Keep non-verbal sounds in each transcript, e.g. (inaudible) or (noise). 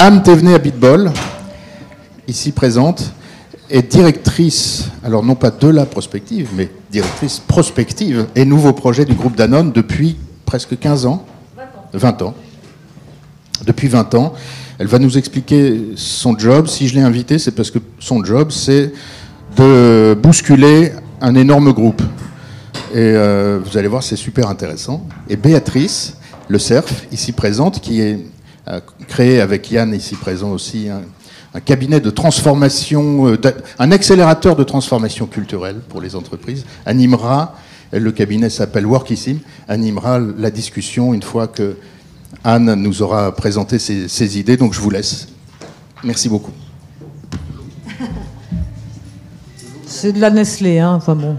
Anne Thévenet à ici présente, est directrice, alors non pas de la prospective, mais directrice prospective et nouveau projet du groupe Danone depuis presque 15 ans. 20 ans. Depuis 20 ans. Elle va nous expliquer son job. Si je l'ai invité, c'est parce que son job, c'est de bousculer un énorme groupe. Et euh, vous allez voir, c'est super intéressant. Et Béatrice, le CERF, ici présente, qui est créé avec Yann, ici présent aussi, un, cabinet de transformation, euh, un accélérateur de transformation culturelle pour les entreprises, animera, le cabinet s'appelle Workissim, animera la discussion une fois que Anne nous aura présenté ses, ses idées. Donc je vous laisse. Merci beaucoup. C'est de la Nestlé, hein, enfin bon.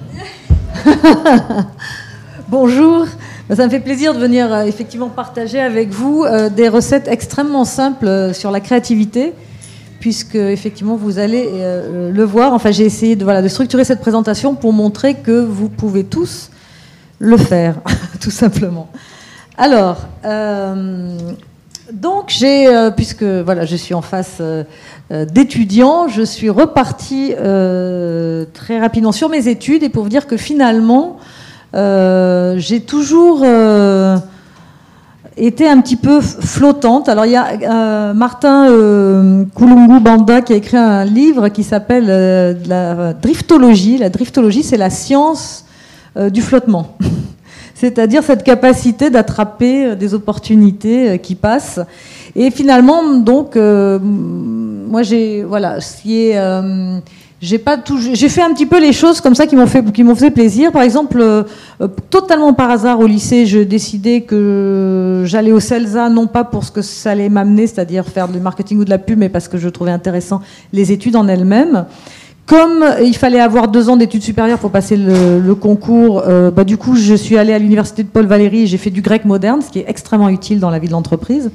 (laughs) (laughs) Bonjour, ça me fait plaisir de venir euh, effectivement partager avec vous euh, des recettes extrêmement simples euh, sur la créativité, puisque effectivement vous allez le voir. Enfin, j'ai essayé de, voilà, de structurer cette présentation pour montrer que vous pouvez tous le faire, (laughs) tout simplement. Alors, donc j'ai, puisque voilà, je suis en face d'étudiants, je suis repartie très rapidement sur mes études et pour vous dire que finalement, j'ai toujours euh, été un petit peu flottante. Alors il y a euh, Martin Koulungu Banda qui a écrit un livre qui s'appelle la driftologie. La driftologie, c'est la science du flottement. (laughs) C'est-à-dire cette capacité d'attraper des opportunités qui passent. Et finalement, donc, moi j'ai voilà, ce qui est j'ai pas tout, j'ai fait un petit peu les choses comme ça qui m'ont fait, qui m'ont fait plaisir. Par exemple, euh, euh, totalement par hasard au lycée, je décidais que j'allais au CELSA non pas pour ce que ça allait m'amener, c'est-à-dire faire du marketing ou de la pub, mais parce que je trouvais intéressant les études en elles-mêmes. Comme il fallait avoir deux ans d'études supérieures pour passer le, concours, euh, bah, du coup, je suis allée à l'université de Paul Valéry et j'ai fait du grec moderne, ce qui est extrêmement utile dans la vie de l'entreprise.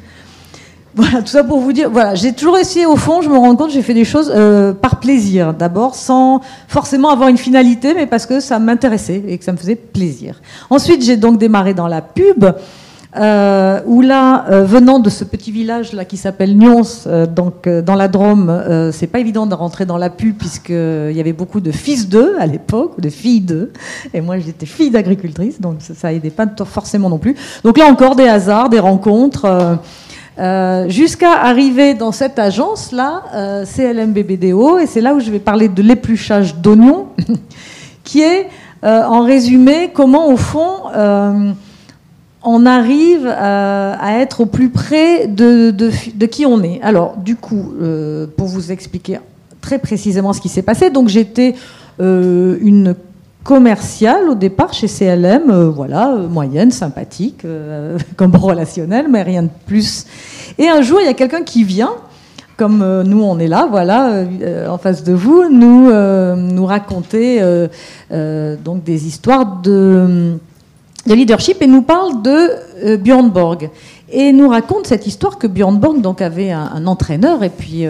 Voilà, tout ça pour vous dire, voilà, j'ai toujours essayé au fond, je me rends compte, j'ai fait des choses euh, par plaisir, d'abord, sans forcément avoir une finalité, mais parce que ça m'intéressait et que ça me faisait plaisir. Ensuite, j'ai donc démarré dans la pub, euh, où là, euh, venant de ce petit village là qui s'appelle Nyons, donc dans la Drôme, c'est pas évident de rentrer dans la pub puisqu'il y avait beaucoup de fils d'eux à l'époque, de filles d'eux, et moi j'étais fille d'agricultrice, donc ça, ça aidait pas forcément non plus. Donc là encore des hasards, des rencontres. Euh, jusqu'à arriver dans cette agence-là, euh, CLMBBDO, et c'est là où je vais parler de l'épluchage d'oignons, (laughs) qui est, euh, en résumé, comment, au fond, on arrive à être au plus près de, de, qui on est. Alors, du coup, pour vous expliquer très précisément ce qui s'est passé, donc j'étais une commerciale au départ chez CLM, euh, voilà, euh, moyenne, sympathique, euh, (laughs) comme relationnel, mais rien de plus. Et un jour, il y a quelqu'un qui vient, comme nous on est là, voilà, en face de vous, nous, nous raconter donc des histoires de, de, leadership et nous parle de Björn Borg. Et nous raconte cette histoire que Björn Borg donc, avait un entraîneur et puis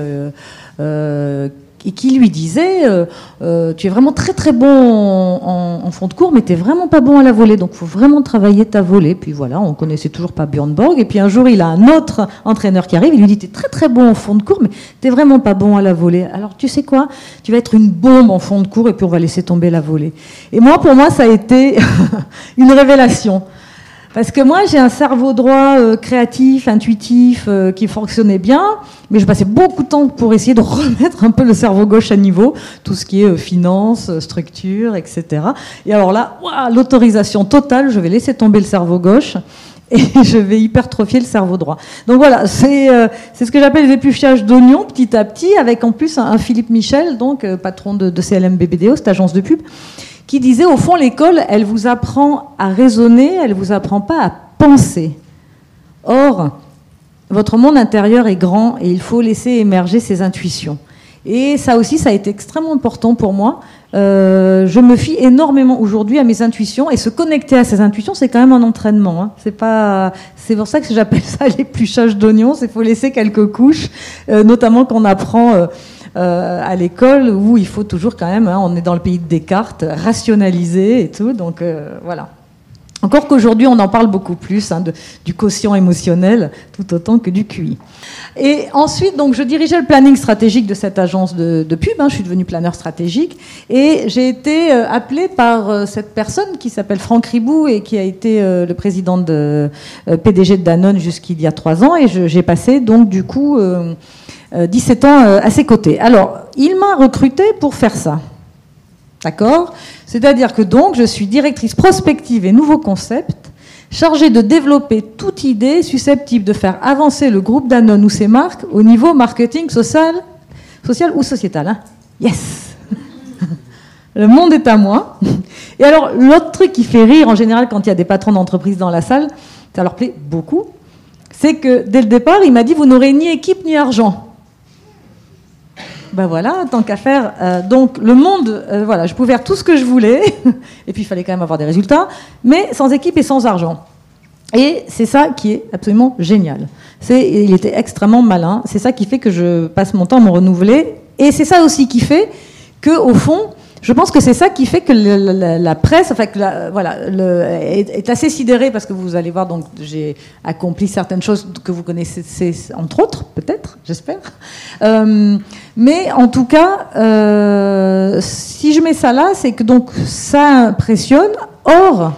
et qui lui disait euh, euh, Tu es vraiment très très bon en, fond de cours, mais tu vraiment pas bon à la volée, donc faut vraiment travailler ta volée. Puis voilà, on connaissait toujours pas Björn Borg. Et puis un jour, il a un autre entraîneur qui arrive, il lui dit Tu es très très bon en fond de cours, mais tu vraiment pas bon à la volée. Alors tu sais quoi? Tu vas être une bombe en fond de cours, et puis on va laisser tomber la volée. Et moi, pour moi, ça a été (laughs) une révélation. Parce que moi, j'ai un cerveau droit euh, créatif, intuitif, euh, qui fonctionnait bien, mais je passais beaucoup de temps pour essayer de (laughs) remettre un peu le cerveau gauche à niveau, tout ce qui est euh, finance, structure, etc. Et alors là, l'autorisation totale, je vais laisser tomber le cerveau gauche (laughs) et je vais hypertrophier le cerveau droit. Donc voilà, c'est ce que j'appelle les épluchages d'oignons petit à petit, avec en plus un, Philippe Michel, donc patron de, de CLMBBDO, cette agence de pub, qui disait au fond l'école, elle vous apprend à raisonner, elle vous apprend pas à penser. Or, votre monde intérieur est grand et il faut laisser émerger ses intuitions. Et ça aussi, ça a été extrêmement important pour moi. Euh, je me fie énormément aujourd'hui à mes intuitions et se connecter à ces intuitions, c'est quand même un entraînement. Hein. C'est pas, c'est pour ça que j'appelle ça (laughs) l'épluchage d'oignons. Il faut laisser quelques couches, euh, notamment quand on apprend. Euh, euh, à l'école où il faut toujours quand même, hein, on est dans le pays de Descartes, rationaliser et tout. Donc euh, voilà. Encore qu'aujourd'hui, on en parle beaucoup plus hein, du quotient émotionnel, tout autant que du QI. Et ensuite, donc, je dirigeais le planning stratégique de cette agence de, pub. Hein, je suis devenue planeur stratégique. Et j'ai été euh, appelée par cette personne qui s'appelle Franck Ribou et qui a été le président de PDG de Danone jusqu'il y a trois ans. Et j'ai passé donc du coup 17 ans à ses côtés. Alors, il m'a recruté pour faire ça. D'accord? C'est-à-dire que donc, je suis directrice prospective et nouveaux concepts, chargée de développer toute idée susceptible de faire avancer le groupe Danone ou ses marques au niveau marketing social, social ou sociétal. Hein. yes (laughs) Le monde est à moi. Et alors, l'autre truc qui fait rire en général quand il y a des patrons d'entreprise dans la salle, ça leur plaît beaucoup, c'est que dès le départ, il m'a dit, vous n'aurez ni équipe ni argent ben voilà, tant qu'à faire. Euh, donc le monde, euh, voilà, je pouvais faire tout ce que je voulais, (laughs) et puis il fallait quand même avoir des résultats, mais sans équipe et sans argent. Et c'est ça qui est absolument génial. Il était extrêmement malin. C'est ça qui fait que je passe mon temps à me renouveler, et c'est ça aussi qui fait que, au fond, je pense que c'est ça qui fait que la, presse, enfin, voilà, est, assez sidérée parce que vous allez voir, donc j'ai accompli certaines choses que vous connaissez, entre autres, peut-être, j'espère. Euh, mais en tout cas, euh, si je mets ça là, c'est que donc ça impressionne. Or,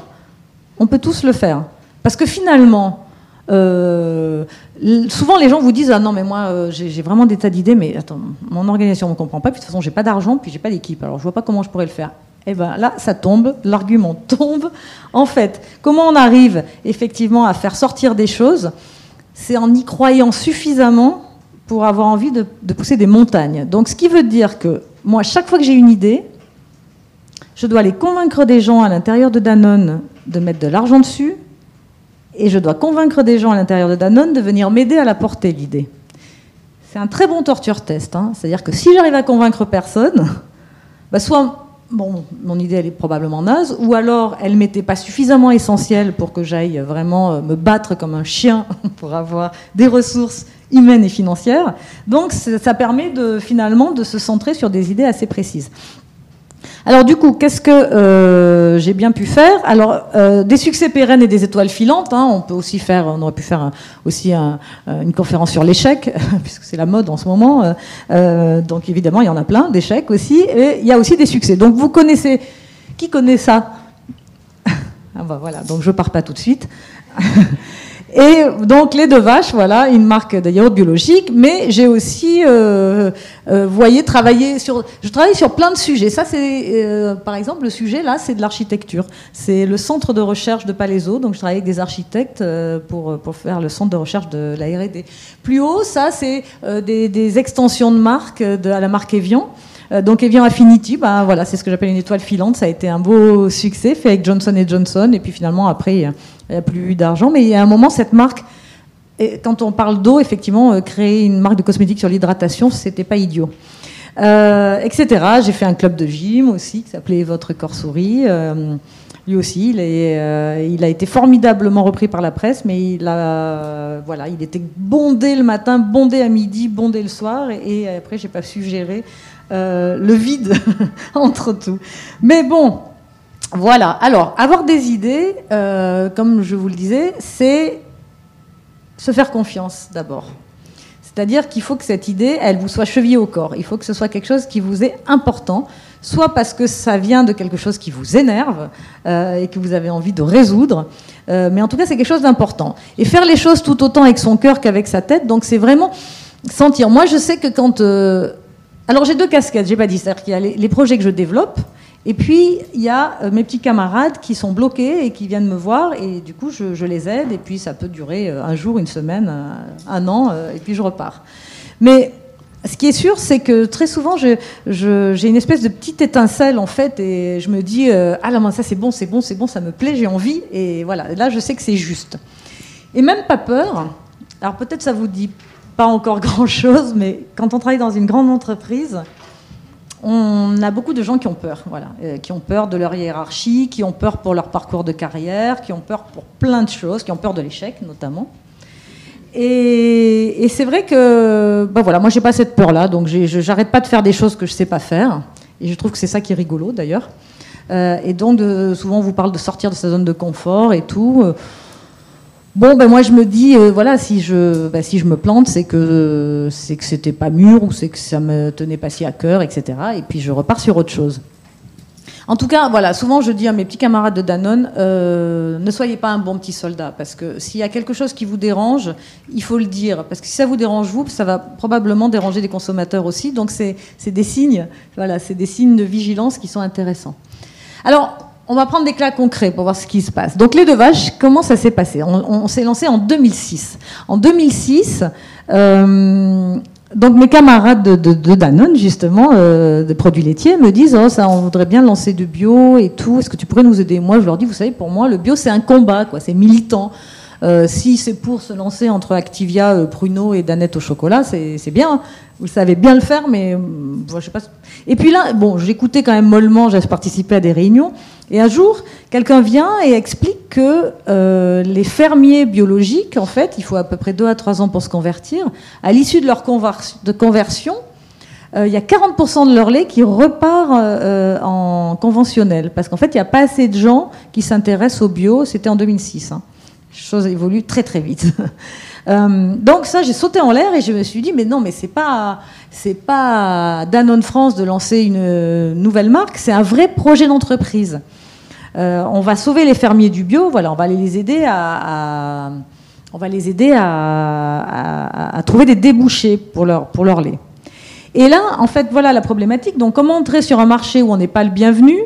on peut tous le faire, parce que finalement. Euh, souvent, les gens vous disent Ah non, mais moi, euh, j'ai vraiment des tas d'idées, mais attends, mon organisation ne me comprend pas, puis de toute façon, j'ai pas d'argent, puis j'ai pas d'équipe, alors je vois pas comment je pourrais le faire. Et eh bien là, ça tombe, l'argument (laughs) tombe. En fait, comment on arrive effectivement à faire sortir des choses? C'est en y croyant suffisamment pour avoir envie de, de pousser des montagnes. Donc, ce qui veut dire que moi, chaque fois que j'ai une idée, je dois aller convaincre des gens à l'intérieur de Danone de mettre de l'argent dessus, et je dois convaincre des gens à l'intérieur de Danone de venir m'aider à la porter, l'idée. C'est un très bon torture test. Hein. C'est-à-dire que si j'arrive à convaincre personne, bah soit bon, mon idée elle est probablement naze, ou alors elle m'était pas suffisamment essentielle pour que j'aille vraiment euh, me battre comme un chien (laughs) pour avoir des ressources humaines et financières. Donc ça permet finalement de se centrer sur des idées assez précises. Alors du coup, qu'est-ce que euh, j'ai bien pu faire? Alors euh, des succès pérennes et des étoiles filantes. Hein, on peut aussi faire, on aurait pu faire aussi euh, une conférence sur l'échec, (laughs) puisque c'est la mode en ce moment. donc évidemment, il y en a plein d'échecs aussi. Et il y a aussi des succès. Donc vous connaissez, qui connaît ça? (laughs) Ah bah voilà. Donc je pars pas tout de suite. (laughs) Et donc les deux vaches, voilà, une marque d'ailleurs biologique, mais j'ai aussi, euh, euh, voyez, travaillé sur, je travaille sur plein de sujets. Ça, c'est, euh, par exemple, le sujet là, c'est de l'architecture. C'est le centre de recherche de Palaiso, donc je travaille avec des architectes euh, pour pour faire le centre de recherche de la R&D. Plus haut, ça, c'est euh, des, des, extensions de marque de, à la marque Evian. Donc Evian Affinity, bah, voilà, c'est ce que j'appelle une étoile filante. Ça a été un beau succès fait avec Johnson Johnson. Et puis finalement, après, il n'y a plus d'argent. Mais il y a un moment, cette marque, quand on parle d'eau, effectivement, euh, créer une marque de cosmétiques sur l'hydratation, c'était pas idiot. Euh, etc. J'ai fait un club de gym aussi qui s'appelait Votre corps souris. Euh, lui aussi, il, a été formidablement repris par la presse, mais il a, voilà, il était bondé le matin, bondé à midi, bondé le soir, et, et après j'ai pas su gérer le vide (laughs) entre tout. Mais bon, voilà. Alors, avoir des idées, euh, comme je vous le disais, c'est se faire confiance d'abord. C'est-à-dire qu'il faut que cette idée, elle vous soit chevillée au corps. Il faut que ce soit quelque chose qui vous est important, soit parce que ça vient de quelque chose qui vous énerve euh, et que vous avez envie de résoudre, euh, mais en tout cas, c'est quelque chose d'important. Et faire les choses tout autant avec son cœur qu'avec sa tête, donc c'est vraiment sentir. Moi, je sais que quand... alors, j'ai deux casquettes, j'ai pas dit. C'est-à-dire qu'il y a les projets que je développe, et puis, il y a euh, mes petits camarades qui sont bloqués et qui viennent me voir, et du coup, je, les aide, et puis ça peut durer euh, un jour, une semaine, un, an, euh, et puis je repars. Mais ce qui est sûr, c'est que très souvent, j'ai une espèce de petite étincelle, en fait, et je me dis, ah là, ça c'est bon, c'est bon, c'est bon, ça me plaît, j'ai envie, et voilà, là, je sais que c'est juste. Et même pas peur, alors peut-être ça vous dit pas encore (laughs) grand-chose, mais quand on travaille dans une grande entreprise, on a beaucoup de gens qui ont peur, voilà, euh, qui ont peur de leur hiérarchie, qui ont peur pour leur parcours de carrière, qui ont peur pour plein de choses, qui ont peur de l'échec notamment. Et, c'est vrai que, bah voilà, moi j'ai pas cette peur-là, donc j'arrête pas de faire des choses que je sais pas faire, et je trouve que c'est ça qui est rigolo d'ailleurs. et donc, souvent, on vous parle de sortir de sa zone de confort et tout. Bon, ben moi je me dis, euh, voilà, si je, ben, si je me plante, c'est que c'était pas mûr ou c'est que ça me tenait pas si à cœur, etc. Et puis je repars sur autre chose. En tout cas, voilà, souvent je dis à mes petits camarades de Danone, euh, ne soyez pas un bon petit soldat, parce que s'il y a quelque chose qui vous dérange, il faut le dire, parce que si ça vous dérange vous, ça va probablement déranger des consommateurs aussi. Donc c'est des signes, voilà, c'est des signes de vigilance qui sont intéressants. Alors, on va prendre des cas concrets pour voir ce qui se passe. Donc les deux vaches, comment ça s'est passé On, s'est lancé en 2006. En 2006, euh, donc mes camarades de, Danone, justement, euh, des produits laitiers, me disent oh, ça, on voudrait bien lancer du bio et tout. Est-ce que tu pourrais nous aider? Moi, je leur dis, vous savez, pour moi, le bio, c'est un combat, quoi. C'est militant. Euh, si c'est pour se lancer entre Activia, euh, Pruno et Danette au chocolat, c'est bien. Vous savez bien le faire, mais euh, je sais pas. Et puis là, bon, j'écoutais quand même mollement, j'ai participé à des réunions. Et un jour, quelqu'un vient et explique que les fermiers biologiques, en fait, il faut à peu près 2 à 3 ans pour se convertir. À l'issue de leur de conversion, il y a 40% de leur lait qui repart en conventionnel. Parce qu'en fait, il n'y a pas assez de gens qui s'intéressent au bio. C'était en 2006 chose évolue très très vite. (laughs) Euh, donc ça, j'ai sauté en l'air et je me suis dit, mais non, mais c'est pas, c'est pas Danone France de lancer une nouvelle marque, c'est un vrai projet d'entreprise. Euh, on va sauver les fermiers du bio, voilà, on va les aider à, on va les aider à, trouver des débouchés pour leur, pour leur lait. Et là, en fait, voilà la problématique. Donc, comment entrer sur un marché où on n'est pas le bienvenu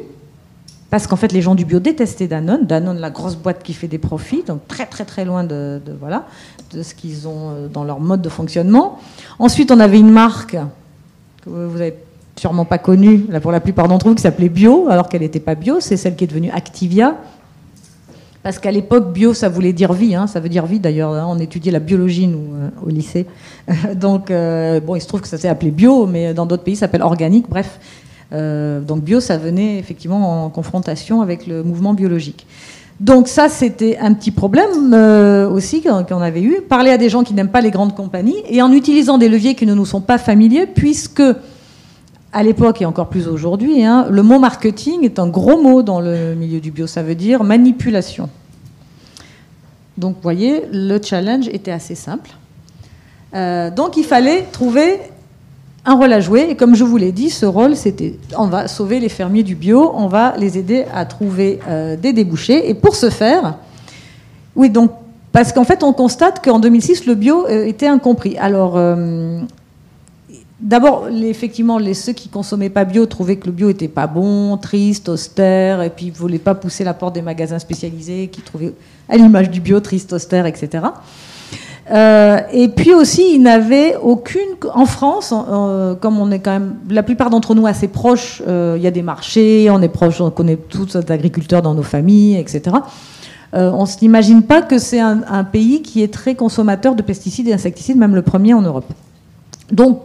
parce qu'en fait, les gens du bio détestaient Danone. Danone, la grosse boîte qui fait des profits, donc très très très loin de, voilà, de ce qu'ils ont euh, dans leur mode de fonctionnement. Ensuite, on avait une marque que vous n'avez sûrement pas connue, pour la plupart d'entre vous, qui s'appelait Bio, alors qu'elle n'était pas bio. C'est celle qui est devenue Activia. Parce qu'à l'époque, bio, ça voulait dire vie. Hein. ça veut dire vie d'ailleurs. Hein. on étudiait la biologie, nous, euh, au lycée. (laughs) donc, euh, bon, il se trouve que ça s'est appelé bio, mais dans d'autres pays, ça s'appelle organique. Bref, euh, donc bio, ça venait effectivement en confrontation avec le mouvement biologique. Donc ça, c'était un petit problème euh, aussi qu'on avait eu. Parler à des gens qui n'aiment pas les grandes compagnies et en utilisant des leviers qui ne nous sont pas familiers, puisque à l'époque et encore plus aujourd'hui, hein, le mot marketing est un gros mot dans le milieu du bio. Ça veut dire manipulation. Donc, vous voyez, le challenge était assez simple. Euh, donc, il fallait trouver un rôle à jouer. Et comme je vous l'ai dit, ce rôle, c'était on va sauver les fermiers du bio, on va les aider à trouver euh, des débouchés. Et pour ce faire, oui, donc, parce qu'en fait, on constate qu'en 2006, le bio euh, était incompris. Alors, euh, d'abord, effectivement, les, ceux qui consommaient pas bio trouvaient que le bio était pas bon, triste, austère, et puis ils voulaient pas pousser la porte des magasins spécialisés qui trouvaient à l'image du bio triste, austère, etc. Euh, et puis aussi, il n'avait aucune. En France, comme on est quand même, la plupart d'entre nous assez proches, euh, il y a des marchés, on est proches, on connaît tous les agriculteurs dans nos familles, etc. Euh, on ne s'imagine pas que c'est un, un, pays qui est très consommateur de pesticides et insecticides, même le premier en Europe. Donc,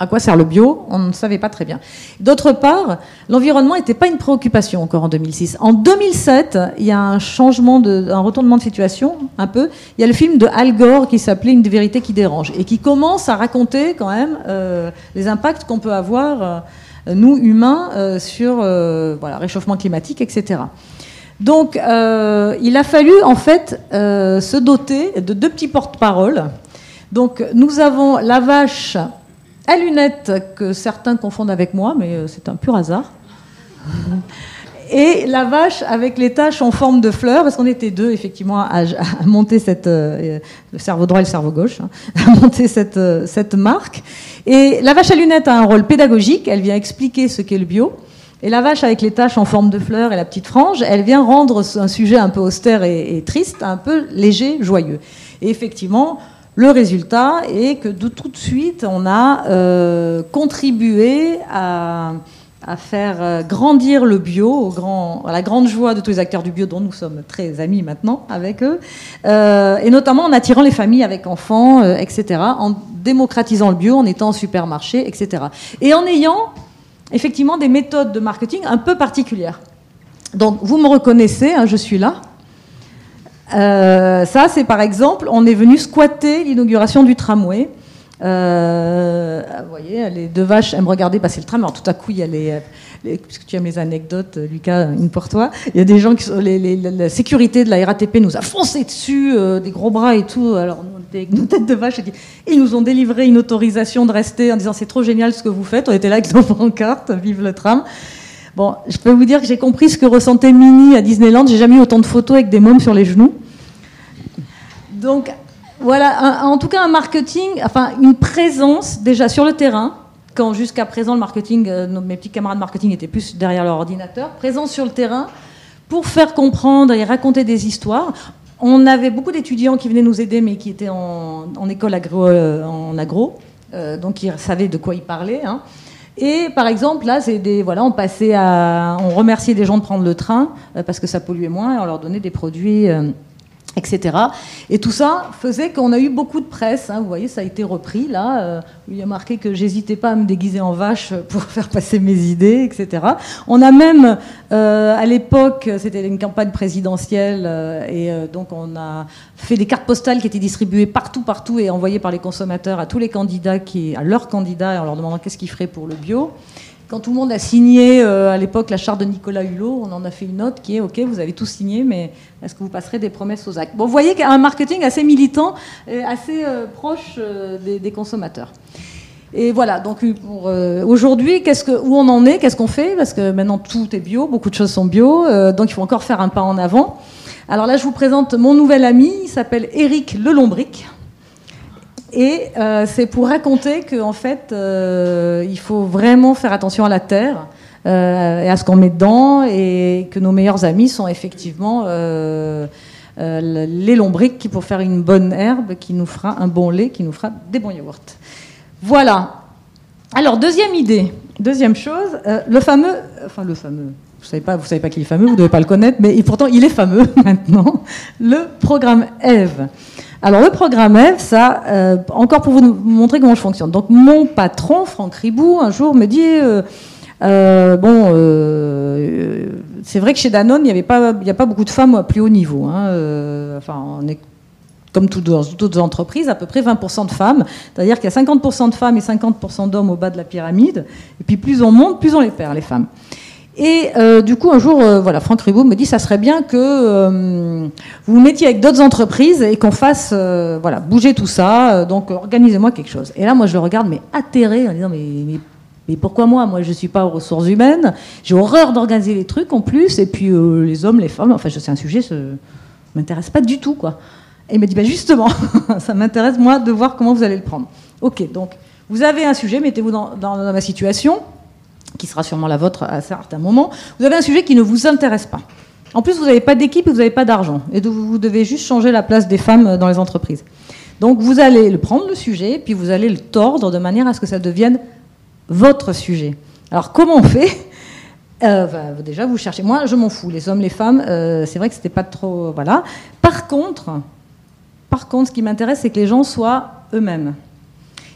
à quoi sert le bio On ne savait pas très bien. D'autre part, l'environnement n'était pas une préoccupation encore en 2006. En 2007, il y a un changement, un retournement de situation, un peu. Il y a le film de Al Gore qui s'appelait Une vérité qui dérange et qui commence à raconter quand même euh, les impacts qu'on peut avoir, euh, nous humains, euh, sur voilà, réchauffement climatique, etc. Donc, il a fallu en fait se doter de deux petits porte-paroles. Donc, nous avons la vache à lunettes que certains confondent avec moi, mais euh, c'est un pur hasard. Et la vache avec les taches en forme de fleurs, parce qu'on était deux effectivement à, monter cette, euh, le cerveau droit et le cerveau gauche, hein, (laughs) à monter cette, euh, cette marque. Et la vache à lunettes a un rôle pédagogique, elle vient expliquer ce qu'est le bio. Et la vache avec les taches en forme de fleurs et la petite frange, elle vient rendre un sujet un peu austère et, et triste, un peu léger, joyeux. Et effectivement, le résultat est que de tout de suite, on a euh, contribué à, faire euh, grandir le bio, à la grande joie de tous les acteurs du bio dont nous sommes très amis maintenant avec eux, euh, et notamment en attirant les familles avec enfants, etc., en démocratisant le bio, en étant en supermarché, etc. Et en ayant effectivement des méthodes de marketing un peu particulières. Donc vous me reconnaissez, hein, je suis là. Euh, ça, c'est par exemple, on est venu squatter l'inauguration du tramway. Euh, vous voyez, les deux vaches aiment regarder passer le tram. Alors tout à coup, il y a les, puisque tu aimes les anecdotes, Lucas, une pour toi. Il y a des gens qui les, la sécurité de la RATP nous a foncé dessus, des gros bras et tout. Alors nous, on était avec nos têtes de vache ils nous ont délivré une autorisation de rester en disant c'est trop génial ce que vous faites. On était là avec nos (laughs) pancartes, vive le tram. Je peux vous dire que j'ai compris ce que ressentait Minnie à Disneyland. J'ai jamais eu autant de photos avec des mômes sur les genoux. Donc, voilà, en tout cas, un marketing, enfin, une présence déjà sur le terrain, quand jusqu'à présent le marketing, euh, mes petits camarades marketing étaient plus derrière leur ordinateur, présence sur le terrain pour faire comprendre et raconter des histoires. On avait beaucoup d'étudiants qui venaient nous aider, mais qui étaient en, école agro, euh, en agro, euh, donc ils savaient de quoi ils parlaient. Hein. Et par exemple, là, c'est des, voilà, on passait à, on remerciait les gens de prendre le train euh, parce que ça polluait moins, et on leur donnait des produits. Euh, etc. Et tout ça faisait qu'on a eu beaucoup de presse. Hein. vous voyez, ça a été repris là. Euh, il y a marqué que j'hésitais pas à me déguiser en vache pour (laughs) faire passer mes idées, etc. On a même, euh, à l'époque, c'était une campagne présidentielle, euh, et donc on a fait des cartes postales qui étaient distribuées partout, partout, et envoyées par les consommateurs à tous les candidats, qui, à leurs candidats, en leur demandant qu'est-ce qu'ils feraient pour le bio. Quand tout le monde a signé à l'époque la charte de Nicolas Hulot, on en a fait une note qui est OK, vous avez tout signé, mais est-ce que vous passerez des promesses aux actes? Bon, vous voyez un marketing assez militant, et assez euh, proche euh, des, consommateurs. Et voilà, donc euh, aujourd'hui, où on en est, qu'est-ce qu'on fait? Parce que maintenant tout est bio, beaucoup de choses sont bio, donc il faut encore faire un pas en avant. Alors là, je vous présente mon nouvel ami, il s'appelle Éric Lelombric. Et c'est pour raconter qu'en fait, il faut vraiment faire attention à la terre. Euh, et à ce qu'on met dedans, et que nos meilleurs amis sont effectivement euh, euh, les lombriques qui, pour faire une bonne herbe, qui nous fera un bon lait, qui nous fera des bons yaourts. Voilà. Alors, deuxième idée, deuxième chose, le fameux, enfin le fameux, vous savez pas, savez pas qu'il est fameux, vous devez pas le connaître, mais pourtant il est fameux (laughs) maintenant, le programme Eve. Alors le programme Eve, ça, encore pour vous montrer comment je fonctionne. Donc mon patron, Franck Ribou, un jour me dit, euh, bon, euh, c'est vrai que chez Danone, il n'y a pas beaucoup de femmes à plus haut niveau. Hein. Euh, enfin, on est comme toutes autres entreprises, à peu près 20% de femmes. C'est-à-dire qu'il y a 50% de femmes et 50% d'hommes au bas de la pyramide. Et puis plus on monte, plus on les perd, les femmes. Et du coup, un jour, voilà, Franck Ribot me dit, ça serait bien que vous vous mettiez avec d'autres entreprises et qu'on fasse, voilà, bouger tout ça. donc, organisez-moi quelque chose. Et là, moi, je le regarde, mais atterré, en disant, mais, pourquoi moi? Moi, je ne suis pas aux ressources humaines. J'ai horreur d'organiser les trucs en plus. Et puis, euh, les hommes, les femmes, enfin, c'est un sujet ne m'intéresse pas du tout. quoi. Et il m'a dit, bah, justement, (laughs) ça m'intéresse, moi, de voir comment vous allez le prendre. Ok, donc, vous avez un sujet, mettez-vous dans, ma situation, qui sera sûrement la vôtre à certains moments. Vous avez un sujet qui ne vous intéresse pas. En plus, vous n'avez pas d'équipe et vous n'avez pas d'argent. Et vous devez juste changer la place des femmes dans les entreprises. Donc, vous allez le prendre, le sujet, puis vous allez le tordre de manière à ce que ça devienne votre sujet. Alors comment on fait? Euh, Déjà, vous cherchez. Moi, je m'en fous. Les hommes, les femmes, euh, c'est vrai que c'était pas trop. Voilà. Par contre, par contre, ce qui m'intéresse, c'est que les gens soient eux-mêmes.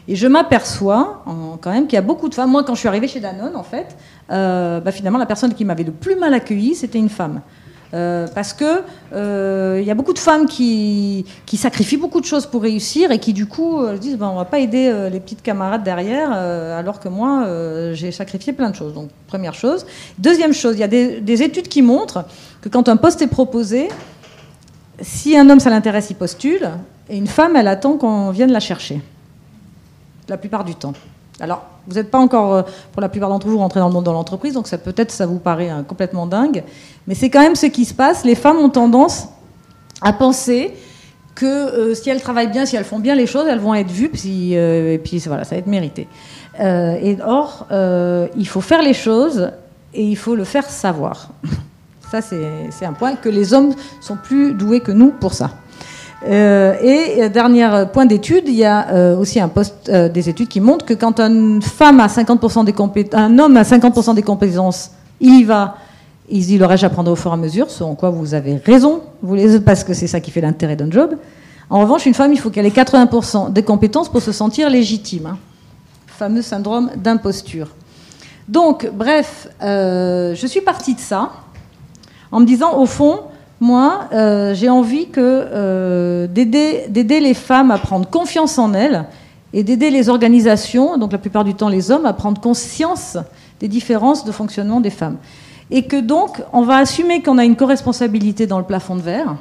Et je m'aperçois quand même qu'il y a beaucoup de femmes. Moi, quand je suis arrivée chez Danone, en fait, euh, bah, finalement, la personne qui m'avait le plus mal accueillie, c'était une femme. Euh, parce que il euh, y a beaucoup de femmes qui, sacrifient beaucoup de choses pour réussir et qui du coup euh, disent ben, on va pas aider les petites camarades derrière alors que moi j'ai sacrifié plein de choses. Donc première chose. Deuxième chose, il y a des, études qui montrent que quand un poste est proposé, si un homme ça l'intéresse, il postule et une femme elle attend qu'on vienne la chercher. La plupart du temps. Alors, vous n'êtes pas encore, euh, pour la plupart d'entre vous, rentrés dans le monde de l'entreprise, donc ça peut-être ça vous paraît euh, complètement dingue, mais c'est quand même ce qui se passe. Les femmes ont tendance à penser que euh, si elles travaillent bien, si elles font bien les choses, elles vont être vues, puis, et puis voilà, ça va être mérité. et or, il faut faire les choses et il faut le faire savoir. (laughs) ça, c'est un point que les hommes sont plus doués que nous pour ça. Euh, et euh, dernier point d'étude, il y a euh, aussi un poste des études qui montrent que quand une femme a 50% des compétences, un homme a 50% des compétences, il y va. Il dit le reste j'apprendrai au fur et à mesure, ce en quoi vous avez raison, vous les, parce que c'est ça qui fait l'intérêt d'un job. En revanche, une femme, il faut qu'elle ait 80% des compétences pour se sentir légitime. Hein. Fameux syndrome d'imposture. Donc, bref, je suis partie de ça en me disant, au fond, moi, euh, j'ai envie euh, d'aider les femmes à prendre confiance en elles et d'aider les organisations, donc la plupart du temps les hommes, à prendre conscience des différences de fonctionnement des femmes. Et que donc, on va assumer qu'on a une co-responsabilité dans le plafond de verre.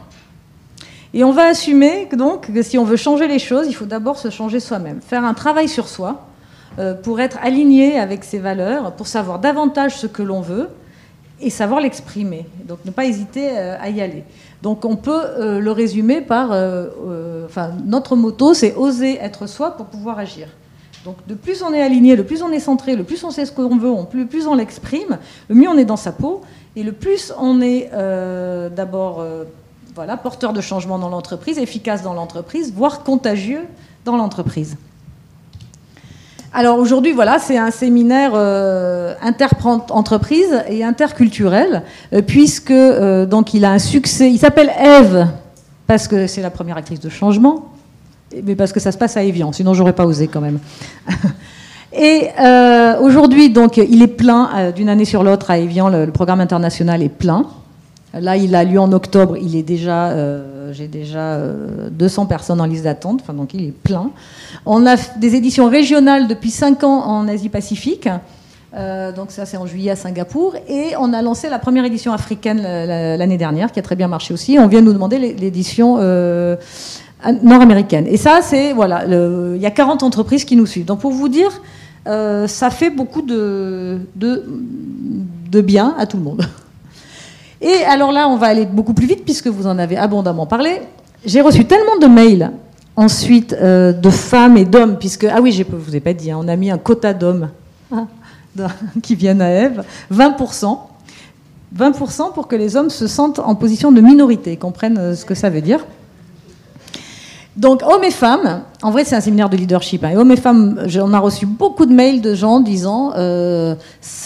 Et on va assumer que, donc, si on veut changer les choses, il faut d'abord se changer soi-même. Faire un travail sur soi euh, pour être aligné avec ses valeurs, pour savoir davantage ce que l'on veut et savoir l'exprimer. Donc ne pas hésiter euh, à y aller. Donc on peut euh, le résumer par... enfin, notre motto, c'est oser être soi pour pouvoir agir. Donc de plus on est aligné, le plus on est centré, le plus on sait ce qu'on veut, le plus on l'exprime, le mieux on est dans sa peau, et le plus on est euh, d'abord euh, voilà, porteur de changement dans l'entreprise, efficace dans l'entreprise, voire contagieux dans l'entreprise. Alors aujourd'hui, voilà, c'est un séminaire euh, inter-entreprise et interculturel, puisque donc il a un succès. Il s'appelle Eve parce que c'est la première actrice de changement mais parce que ça se passe à Evian, sinon j'aurais pas osé quand même. (laughs) Et euh, aujourd'hui, donc, il est plein euh, d'une année sur l'autre à Evian. Le, programme international est plein. Là, il a lieu en octobre. Il est déjà, euh, j'ai déjà 200 personnes en liste d'attente. Enfin, donc, il est plein. On a des éditions régionales depuis 5 ans en Asie-Pacifique. donc ça c'est en juillet à Singapour et on a lancé la première édition africaine l'année dernière qui a très bien marché aussi. On vient de nous demander l'édition nord-américaine. Et ça, c'est, voilà, il y a 40 entreprises qui nous suivent. Donc pour vous dire, euh, ça fait beaucoup de, bien à tout le monde. Et alors là, on va aller beaucoup plus vite puisque vous en avez abondamment parlé. J'ai reçu tellement de mails ensuite euh, de femmes et d'hommes, puisque, ah oui, je ne vous ai pas dit, hein, on a mis un quota d'hommes (laughs) qui viennent à Eve, 20%. 20% pour que les hommes se sentent en position de minorité, comprennent euh, ce que ça veut dire. Donc, hommes et femmes, en vrai, c'est un séminaire de leadership. Hein. et hommes et femmes, on a reçu beaucoup de mails de gens disant euh,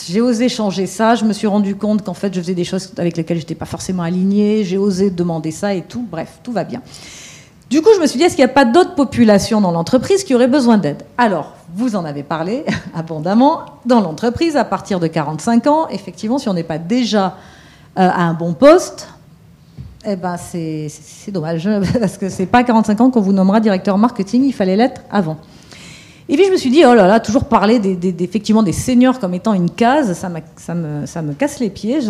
J'ai osé changer ça, je me suis rendu compte qu'en fait, je faisais des choses avec lesquelles je n'étais pas forcément alignée, j'ai osé demander ça et tout. Bref, tout va bien. Du coup, je me suis dit Est-ce qu'il n'y a pas d'autres populations dans l'entreprise qui auraient besoin d'aide? Alors, vous en avez parlé (laughs) abondamment. Dans l'entreprise, à partir de 45 ans, effectivement, si on n'est pas déjà euh, à un bon poste, eh ben c'est dommage, (laughs) parce que c'est pas 45 ans qu'on vous nommera directeur marketing, il fallait l'être avant. Et puis je me suis dit, oh là là, toujours parler des, effectivement des seniors comme étant une case, ça, ça, me, ça me casse les pieds.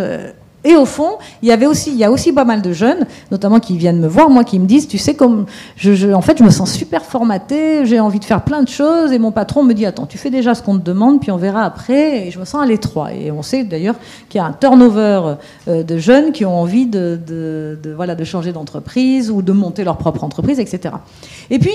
Et au fond, il y avait aussi, il y a aussi pas mal de jeunes, notamment qui viennent me voir, moi, qui me disent, tu sais, comme, je, en fait, je me sens super formaté, j'ai envie de faire plein de choses, et mon patron me dit, attends, tu fais déjà ce qu'on te demande, puis on verra après, et je me sens à l'étroit. Et on sait d'ailleurs qu'il y a un turnover euh, de jeunes qui ont envie de, de voilà, de changer d'entreprise ou de monter leur propre entreprise, etc. Et puis,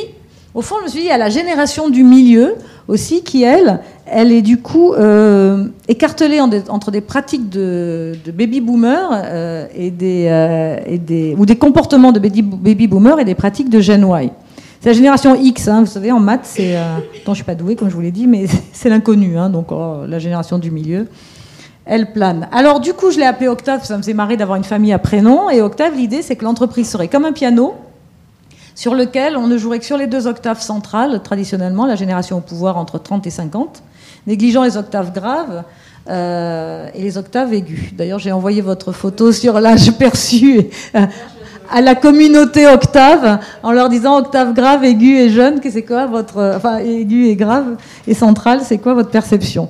au fond, je me suis dit, il y a la génération du milieu aussi qui, elle, elle est du coup euh, écartelée entre des pratiques de, baby boomers euh, euh, et, des, ou des comportements de baby, baby boomers et des pratiques de Gen Y. C'est la génération X, hein, vous savez, en maths, c'est. je ne suis pas douée, comme je vous l'ai dit, mais (laughs) c'est l'inconnu, hein, donc oh, la génération du milieu. Elle plane. Alors, du coup, je l'ai appelée Octave, ça me faisait marrer d'avoir une famille à prénom. Et Octave, l'idée, c'est que l'entreprise serait comme un piano, sur lequel on ne jouerait que sur les deux octaves centrales, traditionnellement, la génération au pouvoir entre 30 et 50, négligeant les octaves graves euh, et les octaves aiguës. D'ailleurs, j'ai envoyé votre photo sur l'âge perçu euh, à la communauté octave en leur disant octave grave, aiguë et jeune, que c'est quoi votre. Enfin, aiguë et grave et centrale, c'est quoi votre perception?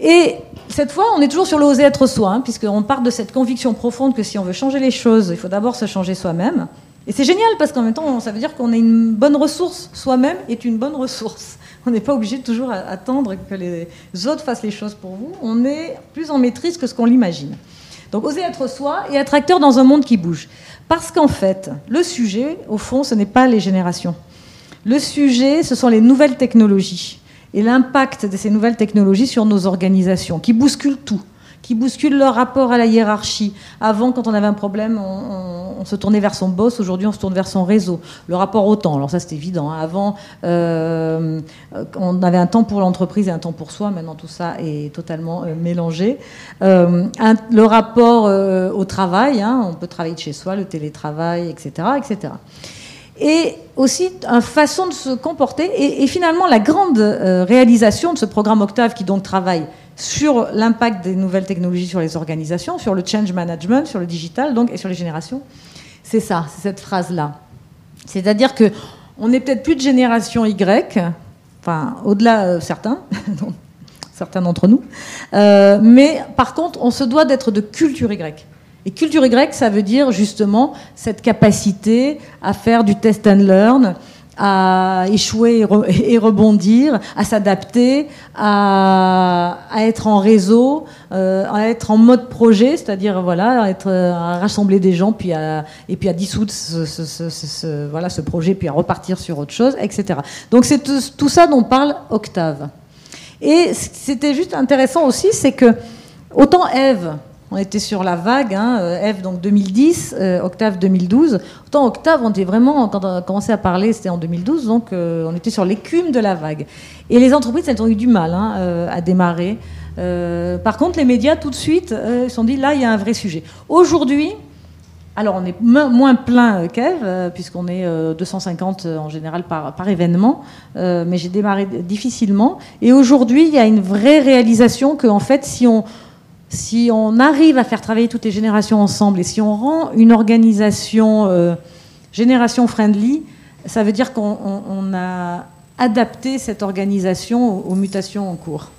Et cette fois, on est toujours sur l'oser être soi, hein, puisqu'on part de cette conviction profonde que si on veut changer les choses, il faut d'abord se changer soi-même. Et c'est génial parce qu'en même temps, ça veut dire qu'on est une bonne ressource. Soi-même est une bonne ressource. (laughs) On n'est pas obligé de toujours attendre que les autres fassent les choses pour vous. On est plus en maîtrise que ce qu'on l'imagine. Donc oser être soi et être acteur dans un monde qui bouge. Parce qu'en fait, le sujet, au fond, ce n'est pas les générations. Le sujet, ce sont les nouvelles technologies et l'impact de ces nouvelles technologies sur nos organisations, qui bousculent tout qui bousculent leur rapport à la hiérarchie. Avant, quand on avait un problème, on, se tournait vers son boss. Aujourd'hui, on se tourne vers son réseau. Le rapport au temps. Alors ça, c'est évident. Hein. Avant, euh, on avait un temps pour l'entreprise et un temps pour soi. Maintenant, tout ça est totalement euh, mélangé. Euh, le rapport au travail. Hein. On peut travailler de chez soi, le télétravail, etc., etc et aussi une façon de se comporter. Et, finalement, la grande réalisation de ce programme Octave, qui donc travaille sur l'impact des nouvelles technologies sur les organisations, sur le change management, sur le digital, donc, et sur les générations. C'est ça, c'est cette phrase-là. C'est-à-dire que on n'est peut-être plus de génération Y, enfin au-delà certains, (laughs) certains d'entre nous. mais par contre, on se doit d'être de culture Y. Et culture Y, ça veut dire justement cette capacité à faire du test and learn, à échouer et, rebondir, à s'adapter, à, être en réseau, euh, à être en mode projet, c'est-à-dire voilà, à, être, rassembler des gens, puis à, et puis à dissoudre ce, voilà, ce projet, puis à repartir sur autre chose, etc. Donc c'est tout, tout ça dont parle Octave. Et c'était juste intéressant aussi, c'est que autant Eve, on était sur la vague, hein, euh, F donc 2010, euh, Octave 2012. Autant Octave, on était vraiment, quand on a commencé à parler, c'était en 2012, donc euh, on était sur l'écume de la vague. Et les entreprises, elles ont eu du mal hein, à démarrer. par contre, les médias, tout de suite, se sont dit, là, il y a un vrai sujet. Aujourd'hui, alors on est moins plein qu'Eve, puisqu'on est 250 en général par, par événement, mais j'ai démarré difficilement. Et aujourd'hui, il y a une vraie réalisation qu'en fait, si on si on arrive à faire travailler toutes les générations ensemble et si on rend une organisation euh, génération friendly, ça veut dire qu'on a adapté cette organisation aux, mutations en cours.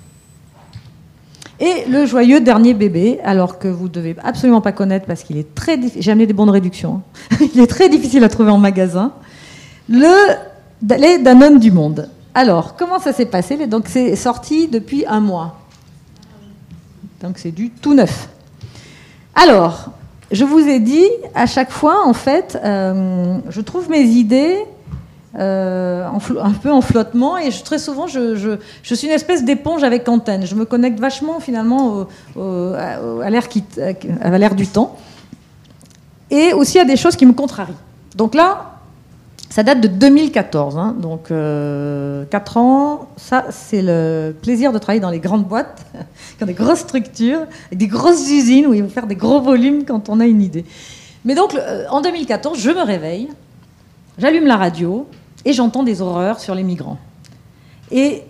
Et le joyeux dernier bébé, alors que vous ne devez absolument pas connaître parce qu'il est très difficile, j'ai amené des bonnes réductions, hein. (laughs) il est très difficile à trouver en magasin, le, les Danone du monde. Alors, comment ça s'est passé? Donc, c'est sorti depuis un mois. Donc c'est du tout neuf. Alors, je vous ai dit, à chaque fois, en fait, euh, je trouve mes idées euh, un peu en flottement et très souvent, je, suis une espèce d'éponge avec antenne. Je me connecte vachement, finalement, à l'air du temps et aussi à des choses qui me contrarient. Donc là, ça date de 2014, hein. donc euh, 4 ans. Ça, c'est le plaisir de travailler dans les grandes boîtes, (laughs) dans des grosses structures, avec des grosses usines où il faut faire des gros volumes quand on a une idée. Mais donc, euh, en 2014, je me réveille, j'allume la radio et j'entends des horreurs sur les migrants. Et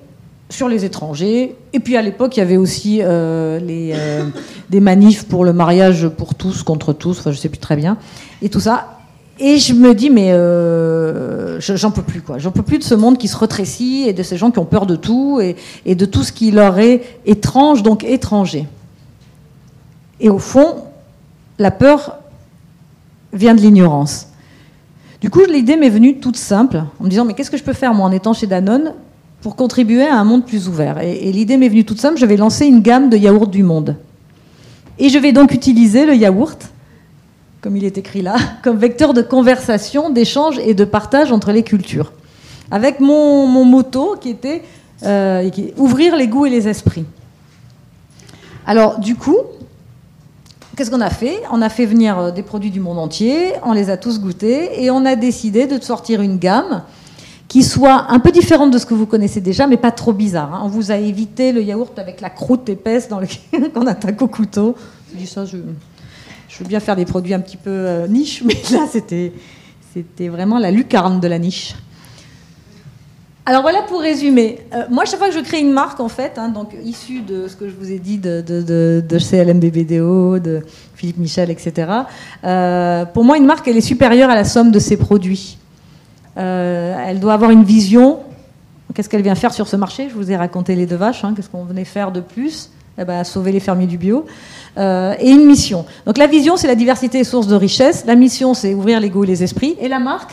sur les étrangers. Et puis à l'époque, il y avait aussi euh, euh, des manifs pour le mariage pour tous, contre tous, enfin je ne sais plus très bien. Et tout ça. Et je me dis, mais euh, j'en peux plus, quoi. J'en peux plus de ce monde qui se retrécit et de ces gens qui ont peur de tout et, de tout ce qui leur est étrange, donc étranger. Et au fond, la peur vient de l'ignorance. Du coup, l'idée m'est venue toute simple, en me disant, mais qu'est-ce que je peux faire, moi, en étant chez Danone, pour contribuer à un monde plus ouvert? Et l'idée m'est venue toute simple, je vais lancer une gamme de yaourts du monde. Et je vais donc utiliser le yaourt comme il est écrit là, (laughs) comme vecteur de conversation, d'échange et de partage entre les cultures. Avec mon, mon motto qui était euh, ouvrir les goûts et les esprits. Alors, du coup, qu'est-ce qu'on a fait? On a fait venir euh, des produits du monde entier, on les a tous goûtés et on a décidé de sortir une gamme qui soit un peu différente de ce que vous connaissez déjà, mais pas trop bizarre. Hein. On vous a évité le yaourt avec la croûte épaisse dans lequel (laughs) on attaque au couteau. Je dis ça, je, je veux bien faire des produits un petit peu euh, niche, (laughs) mais là, c'était, c'était vraiment la lucarne de la niche. Alors voilà pour résumer. Euh, moi, chaque fois que je crée une marque, en fait, hein, donc issue de ce que je vous ai dit de, CLMBBDO, de Philippe Michel, etc., euh, pour moi, une marque, elle est supérieure à la somme de ses produits. elle doit avoir une vision. Qu'est-ce qu'elle vient faire sur ce marché? Je vous ai raconté les deux vaches. Hein, qu'est-ce qu'on venait faire de plus eh ben, Sauver les fermiers du bio. Euh, et une mission. Donc la vision, c'est la diversité et source de richesse. La mission, c'est ouvrir les goûts et les esprits. Et la marque,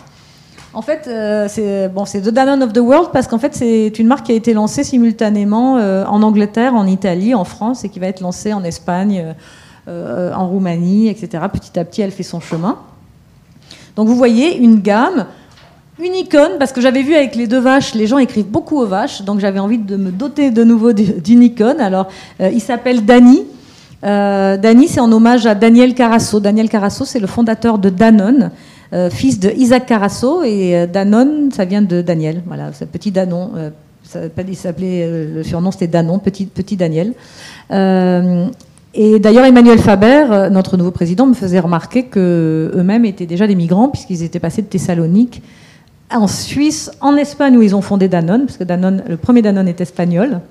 en fait, euh, c'est bon, The Danone of the World parce qu'en fait, c'est une marque qui a été lancée simultanément euh, en Angleterre, en Italie, en France et qui va être lancée en Espagne, en Roumanie, etc. Petit à petit, elle fait son chemin. Donc vous voyez une gamme une icône, parce que j'avais vu avec les deux vaches, les gens écrivent beaucoup aux vaches, donc j'avais envie de me doter de nouveau d'une icône. Alors, il s'appelle Dany, euh, Dany, c'est en hommage à Daniel Carasso. Daniel Carasso, c'est le fondateur de Danone, euh, fils de Isaac Carasso, et euh, Danone, ça vient de Daniel. Voilà, c'est petit Danon. il s'appelait, le surnom c'était Danon, petit, petit Daniel. et d'ailleurs, Emmanuel Faber, notre nouveau président, me faisait remarquer qu'eux-mêmes étaient déjà des migrants, puisqu'ils étaient passés de Thessalonique en Suisse, en Espagne, où ils ont fondé Danone, parce que Danone, le premier Danone est espagnol.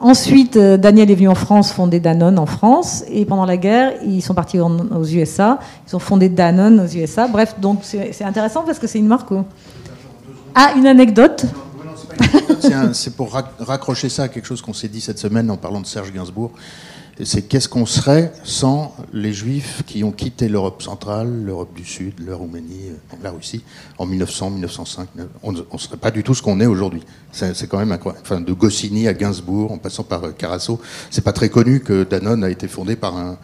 Ensuite, euh, Daniel est venu en France fonder Danone en France. Et pendant la guerre, ils sont partis aux USA. Ils ont fondé Danone aux USA. Bref, donc c'est intéressant parce que c'est une marque. Ah, une anecdote C'est pour raccrocher ça à quelque chose qu'on s'est dit cette semaine en parlant de Serge Gainsbourg. C'est qu'est-ce qu'on serait sans les Juifs qui ont quitté l'Europe centrale, l'Europe du Sud, la Roumanie, euh, la Russie en 1900, 1905. On ne serait pas du tout ce qu'on est aujourd'hui. C'est quand même incroyable. Enfin, de Goscinny à Gainsbourg, en passant par euh, Carasso, c'est pas très connu que Danone a été fondé par un,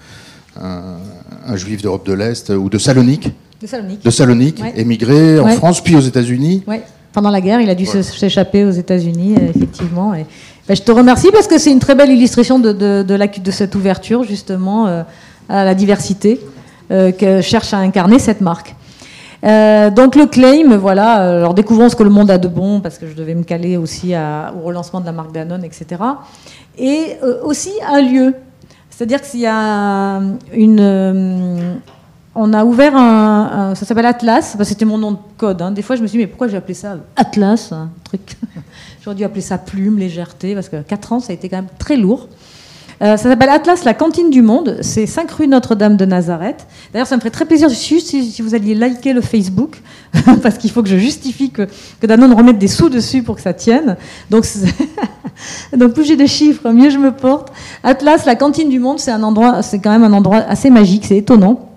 un, juif d'Europe de l'Est ou de Salonique. De Salonique. De Salonique, émigré en France puis aux États-Unis. Ouais. Pendant la guerre, il a dû s'échapper aux États-Unis, euh, effectivement. Et, ben, je te remercie parce que c'est une très belle illustration de, cette ouverture, justement, euh, à la diversité euh, que cherche à incarner cette marque. Euh, donc le claim, voilà, alors découvrons ce que le monde a de bon, parce que je devais me caler aussi au relancement de la marque Danone, etc. Et aussi un lieu. C'est-à-dire qu'il y a une, on a ouvert un, ça s'appelle Atlas, c'était mon nom de code. Hein. Des fois, je me suis dit, mais pourquoi j'ai appelé ça Atlas truc? (laughs) J'aurais dû appeler ça plume, légèreté, parce que 4 ans, ça a été quand même très lourd. Euh, ça s'appelle Atlas, la cantine du monde. C'est 5 rue Notre-Dame de Nazareth. D'ailleurs, ça me ferait très plaisir si, si vous alliez liker le Facebook, (laughs) parce qu'il faut que je justifie que, que Danone remette des sous dessus pour que ça tienne. Donc, (laughs) donc plus j'ai de chiffres, mieux je me porte. Atlas, la cantine du monde, c'est un endroit, c'est quand même un endroit assez magique, c'est étonnant.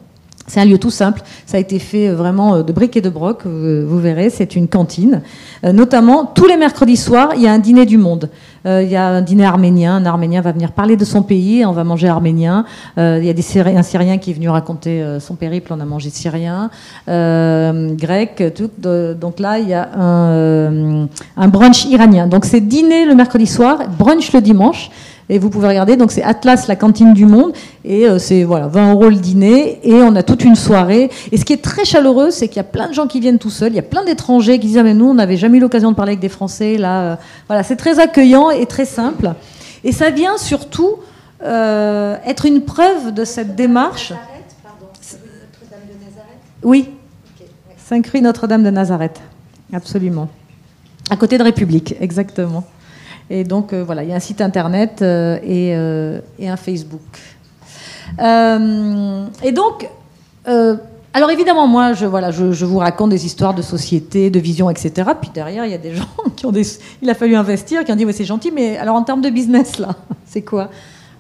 C'est un lieu tout simple. Ça a été fait euh, vraiment euh, de briques et de broc. Vous verrez, c'est une cantine. Euh, notamment, tous les mercredis soirs, il y a un dîner du monde. il y a un dîner arménien. Un Arménien va venir parler de son pays. On va manger arménien. il y a des un Syrien qui est venu raconter son périple. On a mangé syrien, grec. Tout. donc là, il y a un brunch iranien. Donc c'est dîner le mercredi soir, brunch le dimanche. Et vous pouvez regarder, donc c'est Atlas, la cantine du monde, et euh, c'est voilà 20 euros le dîner, et on a toute une soirée. Et ce qui est très chaleureux, c'est qu'il y a plein de gens qui viennent tout seuls, il y a plein d'étrangers qui disent ah, mais nous on n'avait jamais eu l'occasion de parler avec des Français, là, euh, voilà, c'est très accueillant et très simple. Et ça vient surtout euh, être une preuve de cette démarche. Notre-Dame de Nazareth Oui. 5 rue Notre-Dame de Nazareth, absolument. À côté de République, exactement. Et donc, euh, voilà, il y a un site internet euh, euh, et, un Facebook. et donc, alors évidemment, moi, je, voilà, je, vous raconte des histoires de société, de vision, etc. Puis derrière, il y a des (laughs) gens qui ont des... Il a fallu investir, qui ont dit, oui, c'est gentil, mais alors en termes de business, là, (laughs) c'est quoi?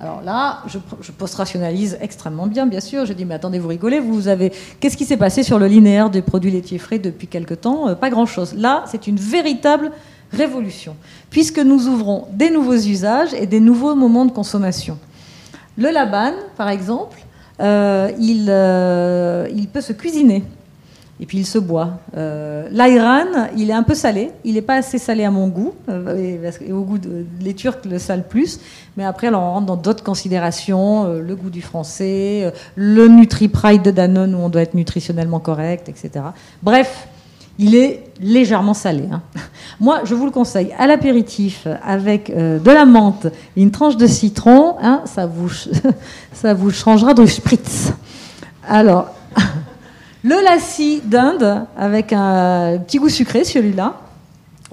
Alors là, je, je post-rationalise extrêmement bien, bien sûr. Je dis, mais attendez, vous rigolez, vous avez... Qu'est-ce qui s'est passé sur le linéaire des produits laitiers frais depuis quelque temps? Pas grand-chose. Là, c'est une véritable révolution, puisque nous ouvrons des nouveaux usages et des nouveaux moments de consommation. Le laban, par exemple, euh, il, euh, il, peut se cuisiner. Et puis il se boit. Euh, il est un peu salé. Il n'est pas assez salé à mon goût. Euh, et, au goût de les Turcs le salent plus. Mais après, alors, on rentre dans d'autres considérations. le goût du français, le Nutri-Pride de Danone où on doit être nutritionnellement correct, etc. Bref, il est légèrement salé. Hein. Moi, je vous le conseille à l'apéritif avec euh, de la menthe et une tranche de citron. Hein, ça, vous, (laughs) changera de spritz. Alors, (laughs) le lassi d'Inde avec un petit goût sucré, celui-là.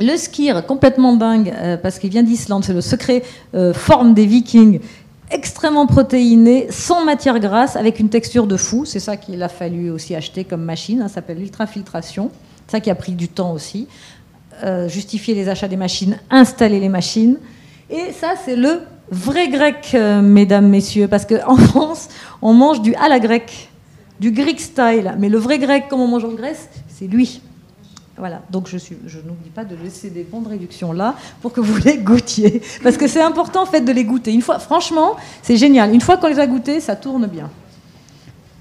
Le skir, complètement dingue, euh, parce qu'il vient d'Islande, c'est le secret euh, forme des vikings, extrêmement protéiné, sans matière grasse, avec une texture de fou. C'est ça qu'il a fallu aussi acheter comme machine, hein, ça s'appelle l'ultrafiltration. Ça qui a pris du temps aussi. Euh, justifier les achats des machines, installer les machines. Et ça, c'est le vrai grec, euh, mesdames, messieurs, parce qu'en (laughs) France, on mange du à la grecque, du Greek style. Mais le vrai grec, comme on mange en Grèce, c'est lui. Voilà, donc je, je n'oublie pas de laisser des bons de réduction là pour que vous (laughs) les goûtiez. Parce que c'est important en fait de les goûter. Une fois, franchement, c'est génial. Une fois qu'on les a goûtés, ça tourne bien.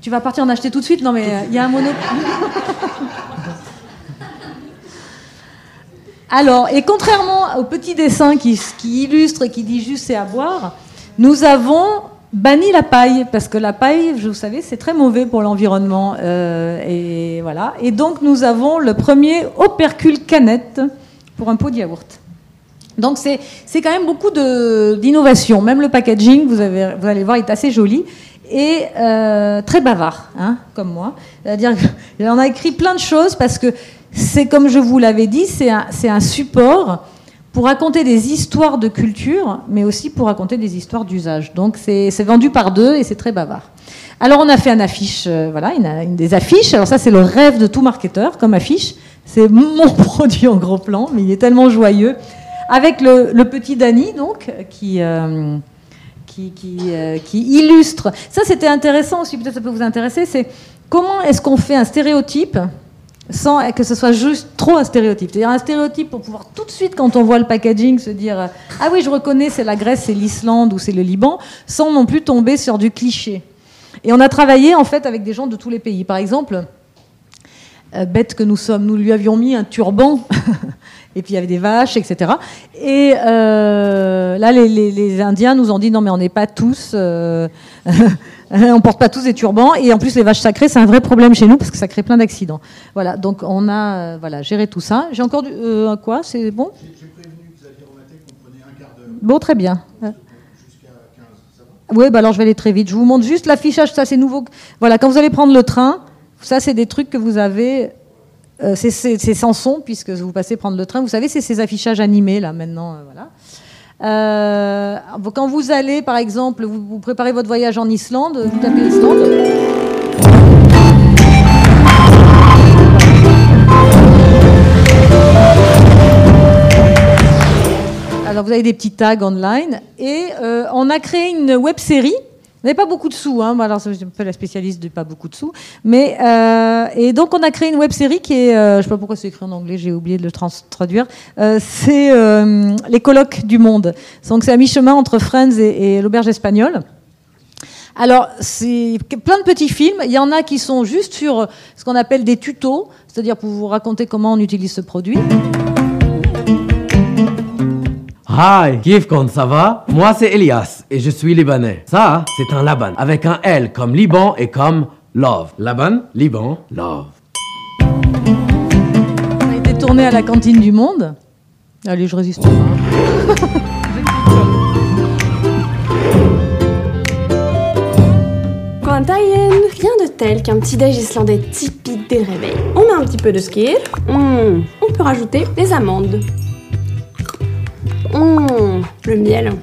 Tu vas partir en acheter tout de suite? Non mais euh, il y a un monopole. (laughs) Alors, et contrairement au petit dessin qui, illustre et qui dit juste c'est à boire, nous avons banni la paille, parce que la paille, vous savez, c'est très mauvais pour l'environnement. Euh, et voilà. Et donc, nous avons le premier opercule canette pour un pot de yaourt. Donc, c'est quand même beaucoup d'innovation. Même le packaging, vous, avez, vous allez voir, est assez joli et euh, très bavard, hein, comme moi. C'est-à-dire qu'on a écrit plein de choses parce que c'est comme je vous l'avais dit, c'est un, support pour raconter des histoires de culture, mais aussi pour raconter des histoires d'usage. Donc c'est vendu par deux et c'est très bavard. Alors on a fait une affiche, euh, voilà, une, des affiches. Alors ça c'est le rêve de tout marketeur comme affiche. C'est mon (laughs) produit en gros plan, mais il est tellement joyeux. Avec le, petit Dany, donc, qui, euh, euh, qui, illustre. Ça, c'était intéressant aussi, peut-être ça peut vous intéresser. C'est comment est-ce qu'on fait un stéréotype sans que ce soit juste trop un stéréotype. C'est-à-dire un stéréotype pour pouvoir tout de suite, quand on voit le packaging, se dire euh, Ah oui, je reconnais, c'est la Grèce, c'est l'Islande ou c'est le Liban, sans non plus tomber sur du cliché. Et on a travaillé en fait avec des gens de tous les pays. Par exemple, euh, bête que nous sommes, nous lui avions mis un turban, (laughs) et puis il y avait des vaches, etc. Et euh, là, les, Indiens nous ont dit non, mais on n'est pas tous, euh, (laughs) on porte pas tous des turbans, et en plus les vaches sacrées, c'est un vrai problème chez nous parce que ça crée plein d'accidents. Voilà, donc on a voilà géré tout ça. J'ai encore du quoi C'est bon? J'ai prévenu Xavier Romaté qu'on prenait un quart d'heure. Bon, très bien. Oui, bah alors je vais aller très vite. Je vous montre juste l'affichage, ça c'est nouveau. Voilà, quand vous allez prendre le train, ça c'est des trucs que vous avez. Euh, c'est sans son, puisque vous passez prendre le train. Vous savez, c'est ces affichages animés, là, maintenant. Euh, voilà. Euh, quand vous allez, par exemple, vous, vous, préparez votre voyage en Islande, vous tapez Islande. Alors vous avez des petits tags online et on a créé une web série. N'avait pas beaucoup de sous, hein. alors je suis un peu la spécialiste de pas beaucoup de sous, mais euh, et donc on a créé une web série qui est, euh, je sais pas pourquoi c'est écrit en anglais, j'ai oublié de le traduire. c'est les colloques du monde. Donc c'est à mi-chemin entre Friends et l'auberge espagnole. Alors, c'est plein de petits films. Il y en a qui sont juste sur ce qu'on appelle des tutos, c'est-à-dire pour vous raconter comment on utilise ce produit. Hi, Kifkon, ça va? Moi c'est Elias et je suis libanais. Ça, c'est un Laban avec un L comme Liban et comme Love. Laban, Liban, Love. On a été tourné à la cantine du monde. Allez, je résiste pas. rien de tel qu'un petit déj islandais typique des réveils. On met un petit peu de skir, on peut rajouter des amandes. Mmh, le miel.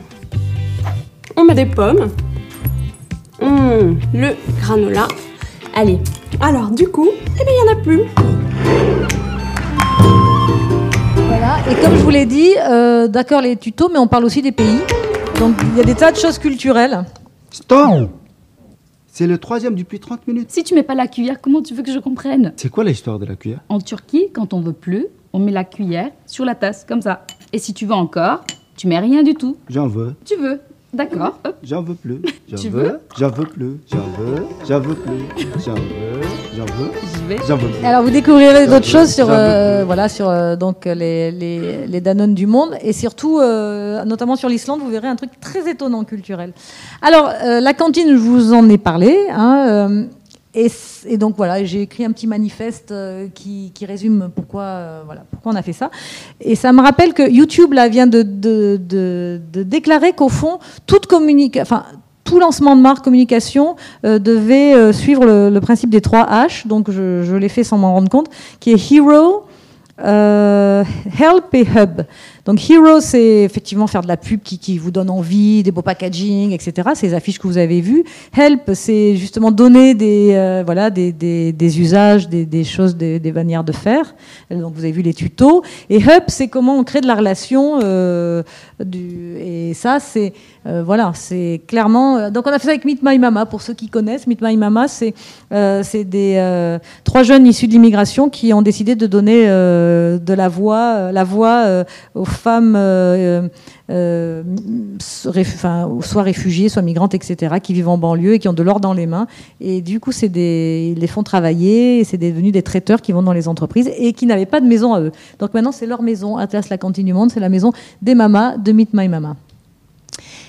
On met des pommes. Mmh, le granola. Allez, alors du coup, eh bien, il n'y en a plus. Voilà, et comme je vous l'ai dit, euh, d'accord les tutos, mais on parle aussi des pays. Donc il y a des tas de choses culturelles. Stop C'est le troisième depuis 30 minutes. Si tu mets pas la cuillère, comment tu veux que je comprenne? C'est quoi l'histoire de la cuillère? En Turquie, quand on veut plus, on met la cuillère sur la tasse, comme ça. Et si tu veux encore, tu mets rien du tout. J'en veux. Tu veux. D'accord. J'en veux plus. Tu veux J'en veux plus. J'en veux. J'en veux plus. J'en veux. J'en veux. J'y vais. J'en veux plus. Alors vous découvrirez d'autres choses sur euh, voilà sur euh, donc les, les, les Danones du monde et surtout euh, notamment sur l'Islande vous verrez un truc très étonnant culturel. Alors la cantine je vous en ai parlé. Hein, et, donc voilà, j'ai écrit un petit manifeste euh, qui, résume pourquoi, euh, voilà, pourquoi on a fait ça. Et ça me rappelle que YouTube vient de, déclarer qu'au fond, toute enfin, tout lancement de marque communication euh, devait suivre le, principe des trois H, donc je l'ai fait sans m'en rendre compte, qui est Hero, Help et Hub. Donc Hero, c'est effectivement faire de la pub qui, vous donne envie, des beaux packaging, etc. Ces affiches que vous avez vues. Help, c'est justement donner des, euh, voilà, des, des, usages, des, choses, des, manières de faire. Donc vous avez vu les tutos. Et Hub, c'est comment on crée de la relation. Euh, du, et ça, c'est euh, voilà, c'est clairement. Donc on a fait ça avec Meet My Mama. Pour ceux qui connaissent, Meet My Mama, c'est c'est des trois jeunes issus de l'immigration qui ont décidé de donner de la voix, la voix aux femmes euh, euh, soit réfugiées, soit migrantes, etc., qui vivent en banlieue et qui ont de l'or dans les mains. Et du coup, c'est des, ils les font travailler, et c'est devenu des traiteurs qui vont dans les entreprises et qui n'avaient pas de maison à eux. Donc maintenant, c'est leur maison. Atlas, la cantine du monde, c'est la maison des mamas de Meet My Mama.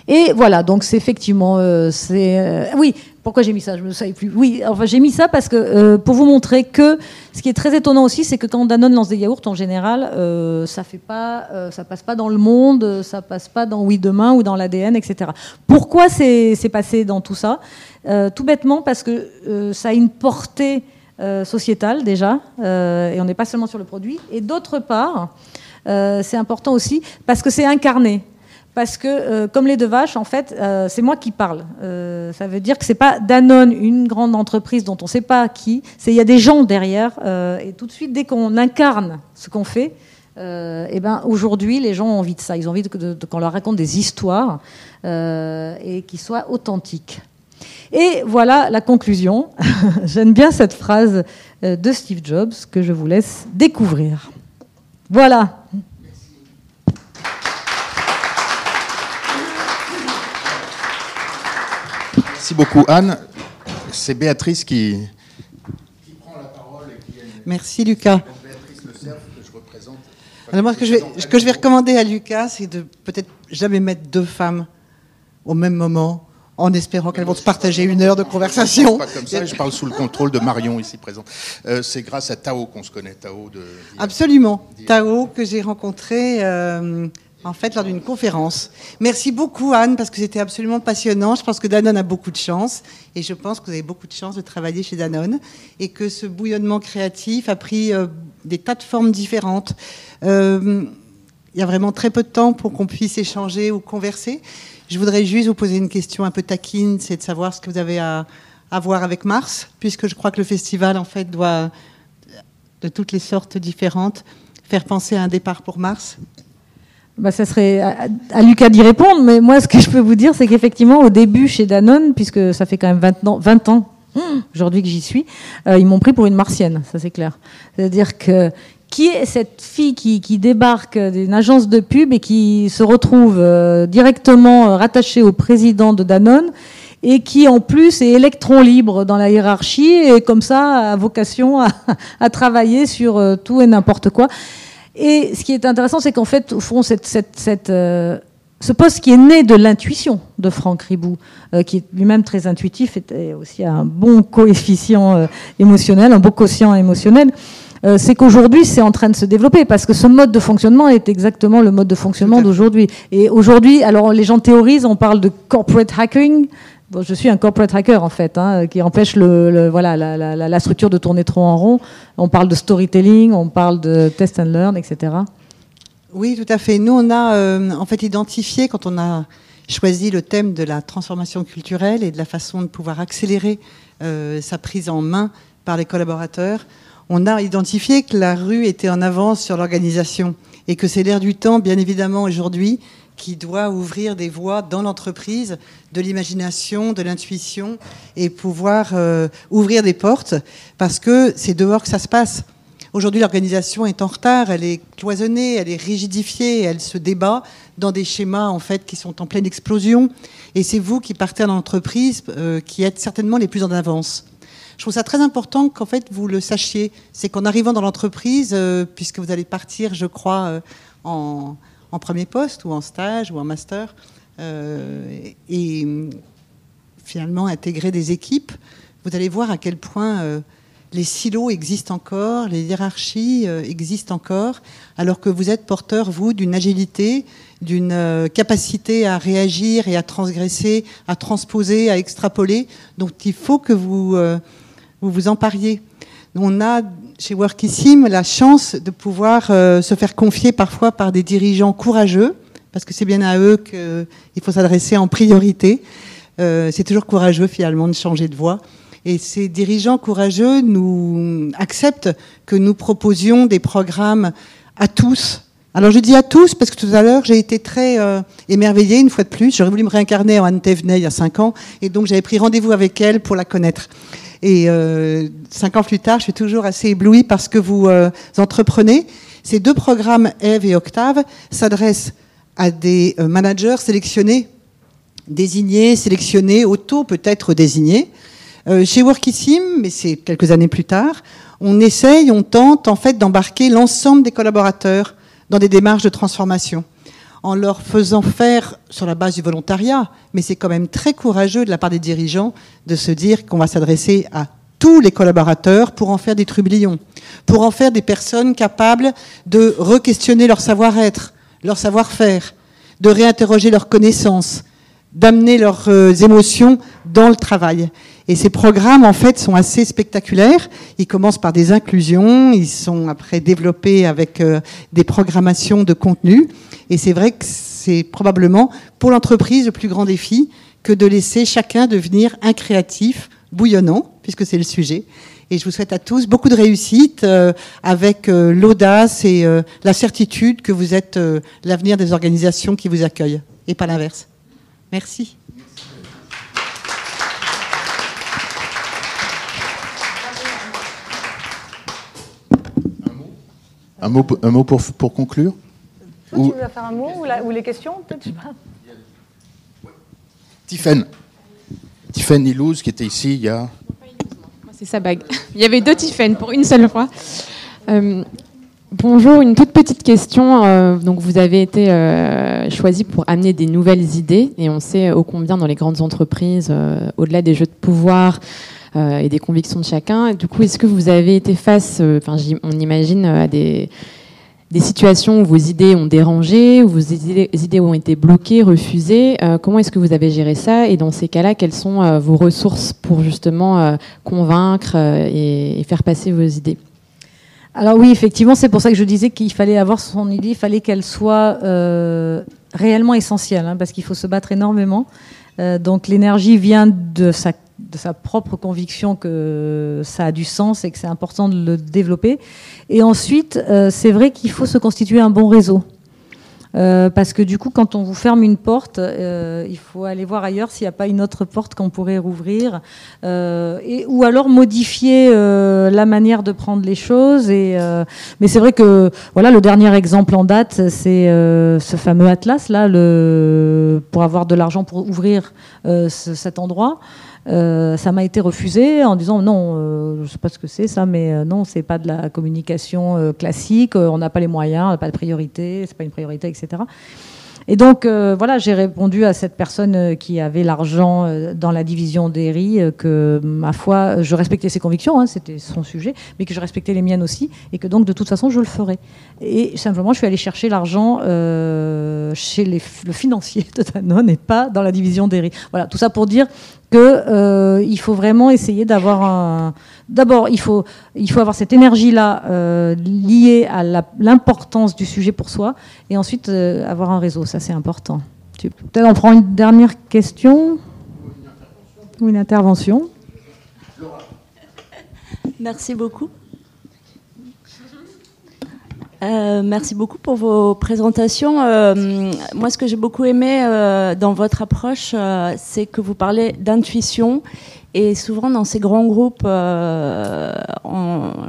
Et voilà, donc c'est effectivement, euh, c'est euh, oui. Pourquoi j'ai mis ça Je ne savais plus. Oui, enfin j'ai mis ça parce que euh, pour vous montrer que ce qui est très étonnant aussi, c'est que quand Danone lance des yaourts, en général, ça fait pas, ça passe pas dans le monde, ça passe pas dans Oui demain ou dans l'ADN, etc. Pourquoi c'est passé dans tout ça? Tout bêtement parce que ça a une portée sociétale déjà, et on n'est pas seulement sur le produit. Et d'autre part, c'est important aussi parce que c'est incarné. Parce que, euh, comme les deux vaches, en fait, euh, c'est moi qui parle. Euh, ça veut dire que c'est pas Danone, une grande entreprise dont on ne sait pas qui. C'est il y a des gens derrière, et tout de suite, dès qu'on incarne ce qu'on fait, et ben aujourd'hui, les gens ont envie de ça. Ils ont envie de- de- de- qu'on leur raconte des histoires et qui soient authentiques. Et voilà la conclusion. (laughs) J'aime bien cette phrase de Steve Jobs que je vous laisse découvrir. Voilà. Merci beaucoup, Anne. C'est Béatrice qui. Merci Lucas. Béatrice Le Cerf, que je représente. Alors moi, ce que je vais, ce que je vais recommander à Lucas, c'est de peut-être jamais mettre deux femmes au même moment, en espérant qu'elles vont se partager une heure de conversation. Pas comme ça, je parle sous le contrôle de Marion ici présente. Euh, c'est grâce à Tao qu'on se connaît, Tao de. Absolument. Tao, que j'ai rencontré euh, en fait lors d'une conférence. Merci beaucoup Anne, parce que c'était absolument passionnant. Je pense que Danone a beaucoup de chance, et je pense que vous avez beaucoup de chance de travailler chez Danone, et que ce bouillonnement créatif a pris euh, des tas de formes différentes. Euh, il y a vraiment très peu de temps pour qu'on puisse échanger ou converser. Je voudrais juste vous poser une question un peu taquine, c'est de savoir ce que vous avez à, à voir avec Mars, puisque je crois que le festival en fait doit de toutes les sortes différentes, faire penser à un départ pour Mars Bah, ça serait à, Lucas d'y répondre, mais moi, ce que je peux vous dire, c'est qu'effectivement, au début, chez Danone, puisque ça fait quand même 20 ans, 20 ans hum, aujourd'hui que j'y suis, euh, ils m'ont pris pour une martienne, ça c'est clair. C'est-à-dire que qui est cette fille qui, qui débarque d'une agence de pub et qui se retrouve euh, directement euh, rattachée au président de Danone et qui en plus est électron libre dans la hiérarchie et comme ça a vocation à, (laughs) travailler sur tout et n'importe quoi? Et ce qui est intéressant, c'est qu'en fait, au fond, cette, cette, cette, euh, ce poste qui est né de l'intuition de Franck Ribou, euh, qui est lui-même très intuitif, et aussi un bon coefficient euh, émotionnel, un beau quotient émotionnel, c'est qu'aujourd'hui, c'est en train de se développer, parce que ce mode de fonctionnement est exactement le mode de fonctionnement d'aujourd'hui. Et aujourd'hui, alors les gens théorisent, on parle de corporate hacking, Je suis un corporate hacker en fait, hein, qui empêche la structure de tourner trop en rond. On parle de storytelling, on parle de test and learn, etc. Oui, tout à fait. Nous, on a euh, en fait identifié, quand on a choisi le thème de la transformation culturelle et de la façon de pouvoir accélérer euh, sa prise en main par les collaborateurs, on a identifié que la rue était en avance sur l'organisation et que c'est l'air du temps, bien évidemment, aujourd'hui, qui doit ouvrir des voies dans l'entreprise de l'imagination, de l'intuition et pouvoir euh, ouvrir des portes parce que c'est dehors que ça se passe. Aujourd'hui, l'organisation est en retard, elle est cloisonnée, elle est rigidifiée, elle se débat dans des schémas en fait qui sont en pleine explosion. Et c'est vous qui partez en entreprise euh, qui êtes certainement les plus en avance. Je trouve ça très important qu'en fait vous le sachiez. C'est qu'en arrivant dans l'entreprise, euh, puisque vous allez partir, je crois, en, en premier poste ou en stage ou en master, euh, et finalement intégrer des équipes, vous allez voir à quel point euh, les silos existent encore, les hiérarchies euh, existent encore, alors que vous êtes porteur, vous, d'une agilité, d'une capacité à réagir et à transgresser, à transposer, à extrapoler. Donc il faut que vous vous, vous empariez. On a chez Workissim la chance de pouvoir euh, se faire confier parfois par des dirigeants courageux, parce que c'est bien à eux qu'il faut s'adresser en priorité. Euh, c'est toujours courageux finalement de changer de voie. Et ces dirigeants courageux nous acceptent que nous proposions des programmes à tous. Alors je dis à tous parce que tout à l'heure j'ai été très euh, émerveillée une fois de plus. J'aurais voulu me réincarner en Anne Thévenet il y a cinq ans et donc j'avais pris rendez-vous avec elle pour la connaître. Et euh, cinq ans plus tard, je suis toujours assez éblouie parce que vous euh, entreprenez. Ces deux programmes, Eve et Octave, s'adressent à des euh, managers sélectionnés, désignés, sélectionnés, auto peut-être désignés. Chez Workissim, mais c'est quelques années plus tard, on essaye, on tente en fait d'embarquer l'ensemble des collaborateurs dans des démarches de transformation en leur faisant faire sur la base du volontariat, mais c'est quand même très courageux de la part des dirigeants de se dire qu'on va s'adresser à tous les collaborateurs pour en faire des trublions, pour en faire des personnes capables de re-questionner leur savoir-être, leur savoir-faire, de réinterroger leurs connaissances, d'amener leurs euh, émotions dans le travail. Et ces programmes, en fait, sont assez spectaculaires. Ils commencent par des inclusions, ils sont après développés avec euh, des programmations de contenu. Et c'est vrai que c'est probablement pour l'entreprise le plus grand défi que de laisser chacun devenir un créatif bouillonnant, puisque c'est le sujet. Et je vous souhaite à tous beaucoup de réussite euh, avec l'audace et la certitude que vous êtes l'avenir des organisations qui vous accueillent, et pas l'inverse. Merci. Un mot, un mot pour, pour conclure? Toi, Ou- tu veux faire un mot ou, la- ou les questions peut-être je sais pas. Tiffaine. Tiffaine Ilouz, qui était ici il y a... C'est sa bague. Il y avait deux Tiffen pour une seule fois. Euh, bonjour, une toute petite question. Euh, vous avez été euh, choisi pour amener des nouvelles idées, et on sait ô combien dans les grandes entreprises, euh, au-delà des jeux de pouvoir euh, et des convictions de chacun. Du coup, est-ce que vous avez été face, euh, on imagine euh, à des situations où vos idées ont dérangé, où vos idées, ont été bloquées, refusées. Euh, comment est-ce que vous avez géré ça Et dans ces cas-là, quelles sont euh, vos ressources pour justement euh, convaincre euh, et faire passer vos idées? Alors oui, effectivement, c'est pour ça que je disais qu'il fallait avoir son idée, il fallait qu'elle soit euh, réellement essentielle, hein, parce qu'il faut se battre énormément. Euh, donc l'énergie vient de sa, propre conviction que ça a du sens et que c'est important de le développer. Et ensuite, euh, c'est vrai qu'il faut se constituer un bon réseau. Euh, parce que du coup, quand on vous ferme une porte, euh, il faut aller voir ailleurs s'il n'y a pas une autre porte qu'on pourrait rouvrir, euh, et, ou alors modifier euh, la manière de prendre les choses. Et, euh, mais c'est vrai que voilà, le dernier exemple en date, c'est ce fameux atlas là, le, pour avoir de l'argent pour ouvrir ce- cet endroit. Euh, ça m'a été refusé en disant non, euh, je ne sais pas ce que c'est ça, mais euh, non, c'est pas de la communication euh, classique, on n'a pas les moyens, on n'a pas de priorité, c'est pas une priorité, etc. Et donc voilà, j'ai répondu à cette personne qui avait l'argent dans la division des riz que ma foi, je respectais ses convictions, hein, c'était son sujet, mais que je respectais les miennes aussi, et que donc de toute façon je le ferais. Et simplement, je suis allée chercher l'argent chez le financier de Danone et pas dans la division des riz. Voilà, tout ça pour dire euh, il faut vraiment essayer d'avoir un. D'abord, il faut il faut avoir cette énergie là liée à l'importance du sujet pour soi, et ensuite euh, avoir un réseau. Ça, c'est important. Peut-être on prend une dernière question ou une intervention? Merci beaucoup. Euh, merci beaucoup pour vos présentations. Euh, moi, ce que j'ai beaucoup aimé euh, dans votre approche, c'est que vous parlez d'intuition. Et souvent, dans ces grands groupes,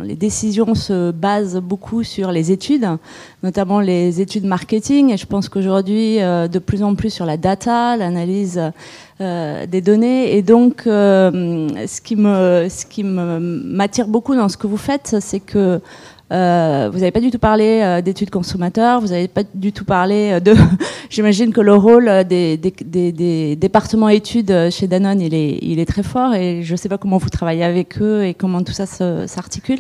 les décisions se basent beaucoup sur les études, notamment les études marketing. Et je pense qu'aujourd'hui, de plus en plus sur la data, l'analyse des données. Et donc, ce qui m'attire beaucoup dans ce que vous faites, c'est que euh, vous n'avez pas du tout parlé euh, d'études consommateurs, vous n'avez pas du tout parlé euh, de. (laughs) J'imagine que le rôle des, des, des- des départements études chez Danone, il est, il est très fort et je ne sais pas comment vous travaillez avec eux et comment tout ça s'articule.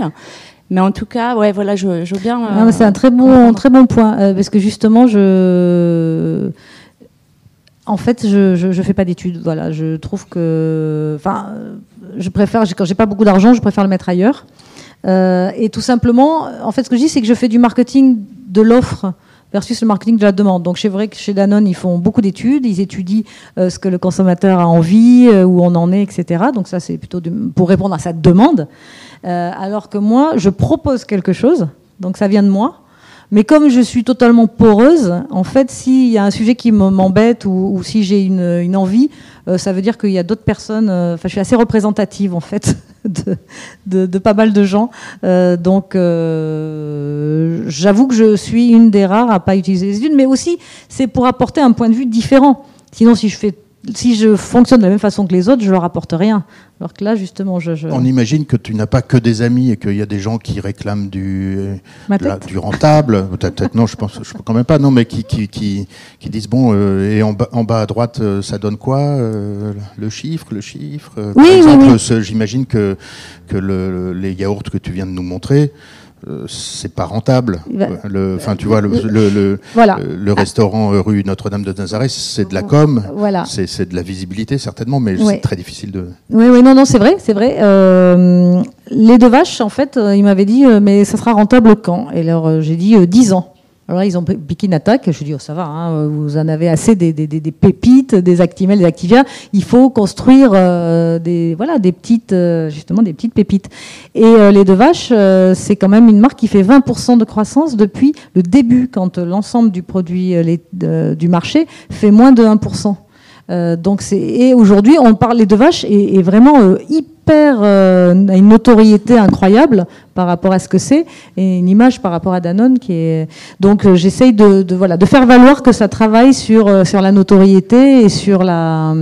Mais en tout cas, ouais, voilà, je, je veux bien. euh, c'est un très bon, très bon point, parce que justement, je. En fait, je je, je fais pas d'études. Voilà, je trouve que, enfin, je préfère quand j'ai pas beaucoup d'argent, je préfère le mettre ailleurs. Euh, et tout simplement, en fait, ce que je dis, c'est que je fais du marketing de l'offre versus le marketing de la demande. Donc, c'est vrai que chez Danone, ils font beaucoup d'études, ils étudient euh, ce que le consommateur a envie, euh, où on en est, etc. Donc, ça, c'est plutôt pour répondre à sa demande. Alors que moi, je propose quelque chose, donc ça vient de moi. Mais comme je suis totalement poreuse, en fait, s'il y a un sujet qui me- m'embête ou, si j'ai une, envie, ça veut dire qu'il y a d'autres personnes. Enfin, je suis assez représentative en fait (laughs) de, pas mal de gens. Euh, donc, euh, j'avoue que je suis une des rares à pas utiliser les études, mais aussi c'est pour apporter un point de vue différent. Sinon, si je fais si je fonctionne de la même façon que les autres, je leur apporte rien. Alors que là, justement, je. je... On imagine que tu n'as pas que des amis et qu'il y a des gens qui réclament du, la- tête du rentable. Peut-être, non, je pense, je quand même pas. Non, mais qui, qui, qui, qui disent bon, euh, et en bas, en bas à droite, euh, ça donne quoi euh, Le chiffre, le chiffre. euh, Oui, Par exemple, oui. j'imagine que que le, les yaourts que tu viens de nous montrer. Euh, c'est pas rentable. Le, enfin, tu vois, le, le, le, Voilà. le restaurant rue Notre-Dame de Nazareth, c'est de la com, Voilà. c'est c'est de la visibilité certainement, mais Ouais. c'est très difficile de. Oui, oui, non, non, c'est vrai, c'est vrai. Euh, les deux vaches, en fait, euh, il m'avait dit, mais ça sera rentable quand? Et alors, j'ai dit euh, 10 ans. Alors là, ils ont piqué une attaque. Je dis, oh, ça va, hein, vous en avez assez des, pépites, des Actimel, des Activia. Il faut construire euh, des, voilà, des petites, euh, justement, des petites pépites. Et euh, les deux vaches, c'est quand même une marque qui fait 20% de croissance depuis le début, quand l'ensemble du produit du marché fait moins de 1%. Euh, donc et aujourd'hui on parle les deux vaches est, vraiment hyper euh, une notoriété incroyable par rapport à ce que c'est et une image par rapport à Danone qui est donc euh, j'essaye de, de voilà de faire valoir que ça travaille sur euh, sur la notoriété et sur la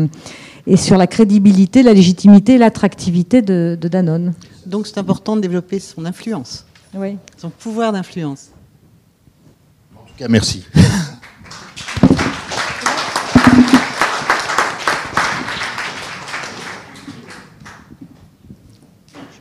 et sur la crédibilité, la légitimité, l'attractivité de, de Danone. Donc c'est important de développer son influence, Oui. son pouvoir d'influence. En tout cas, merci. (laughs)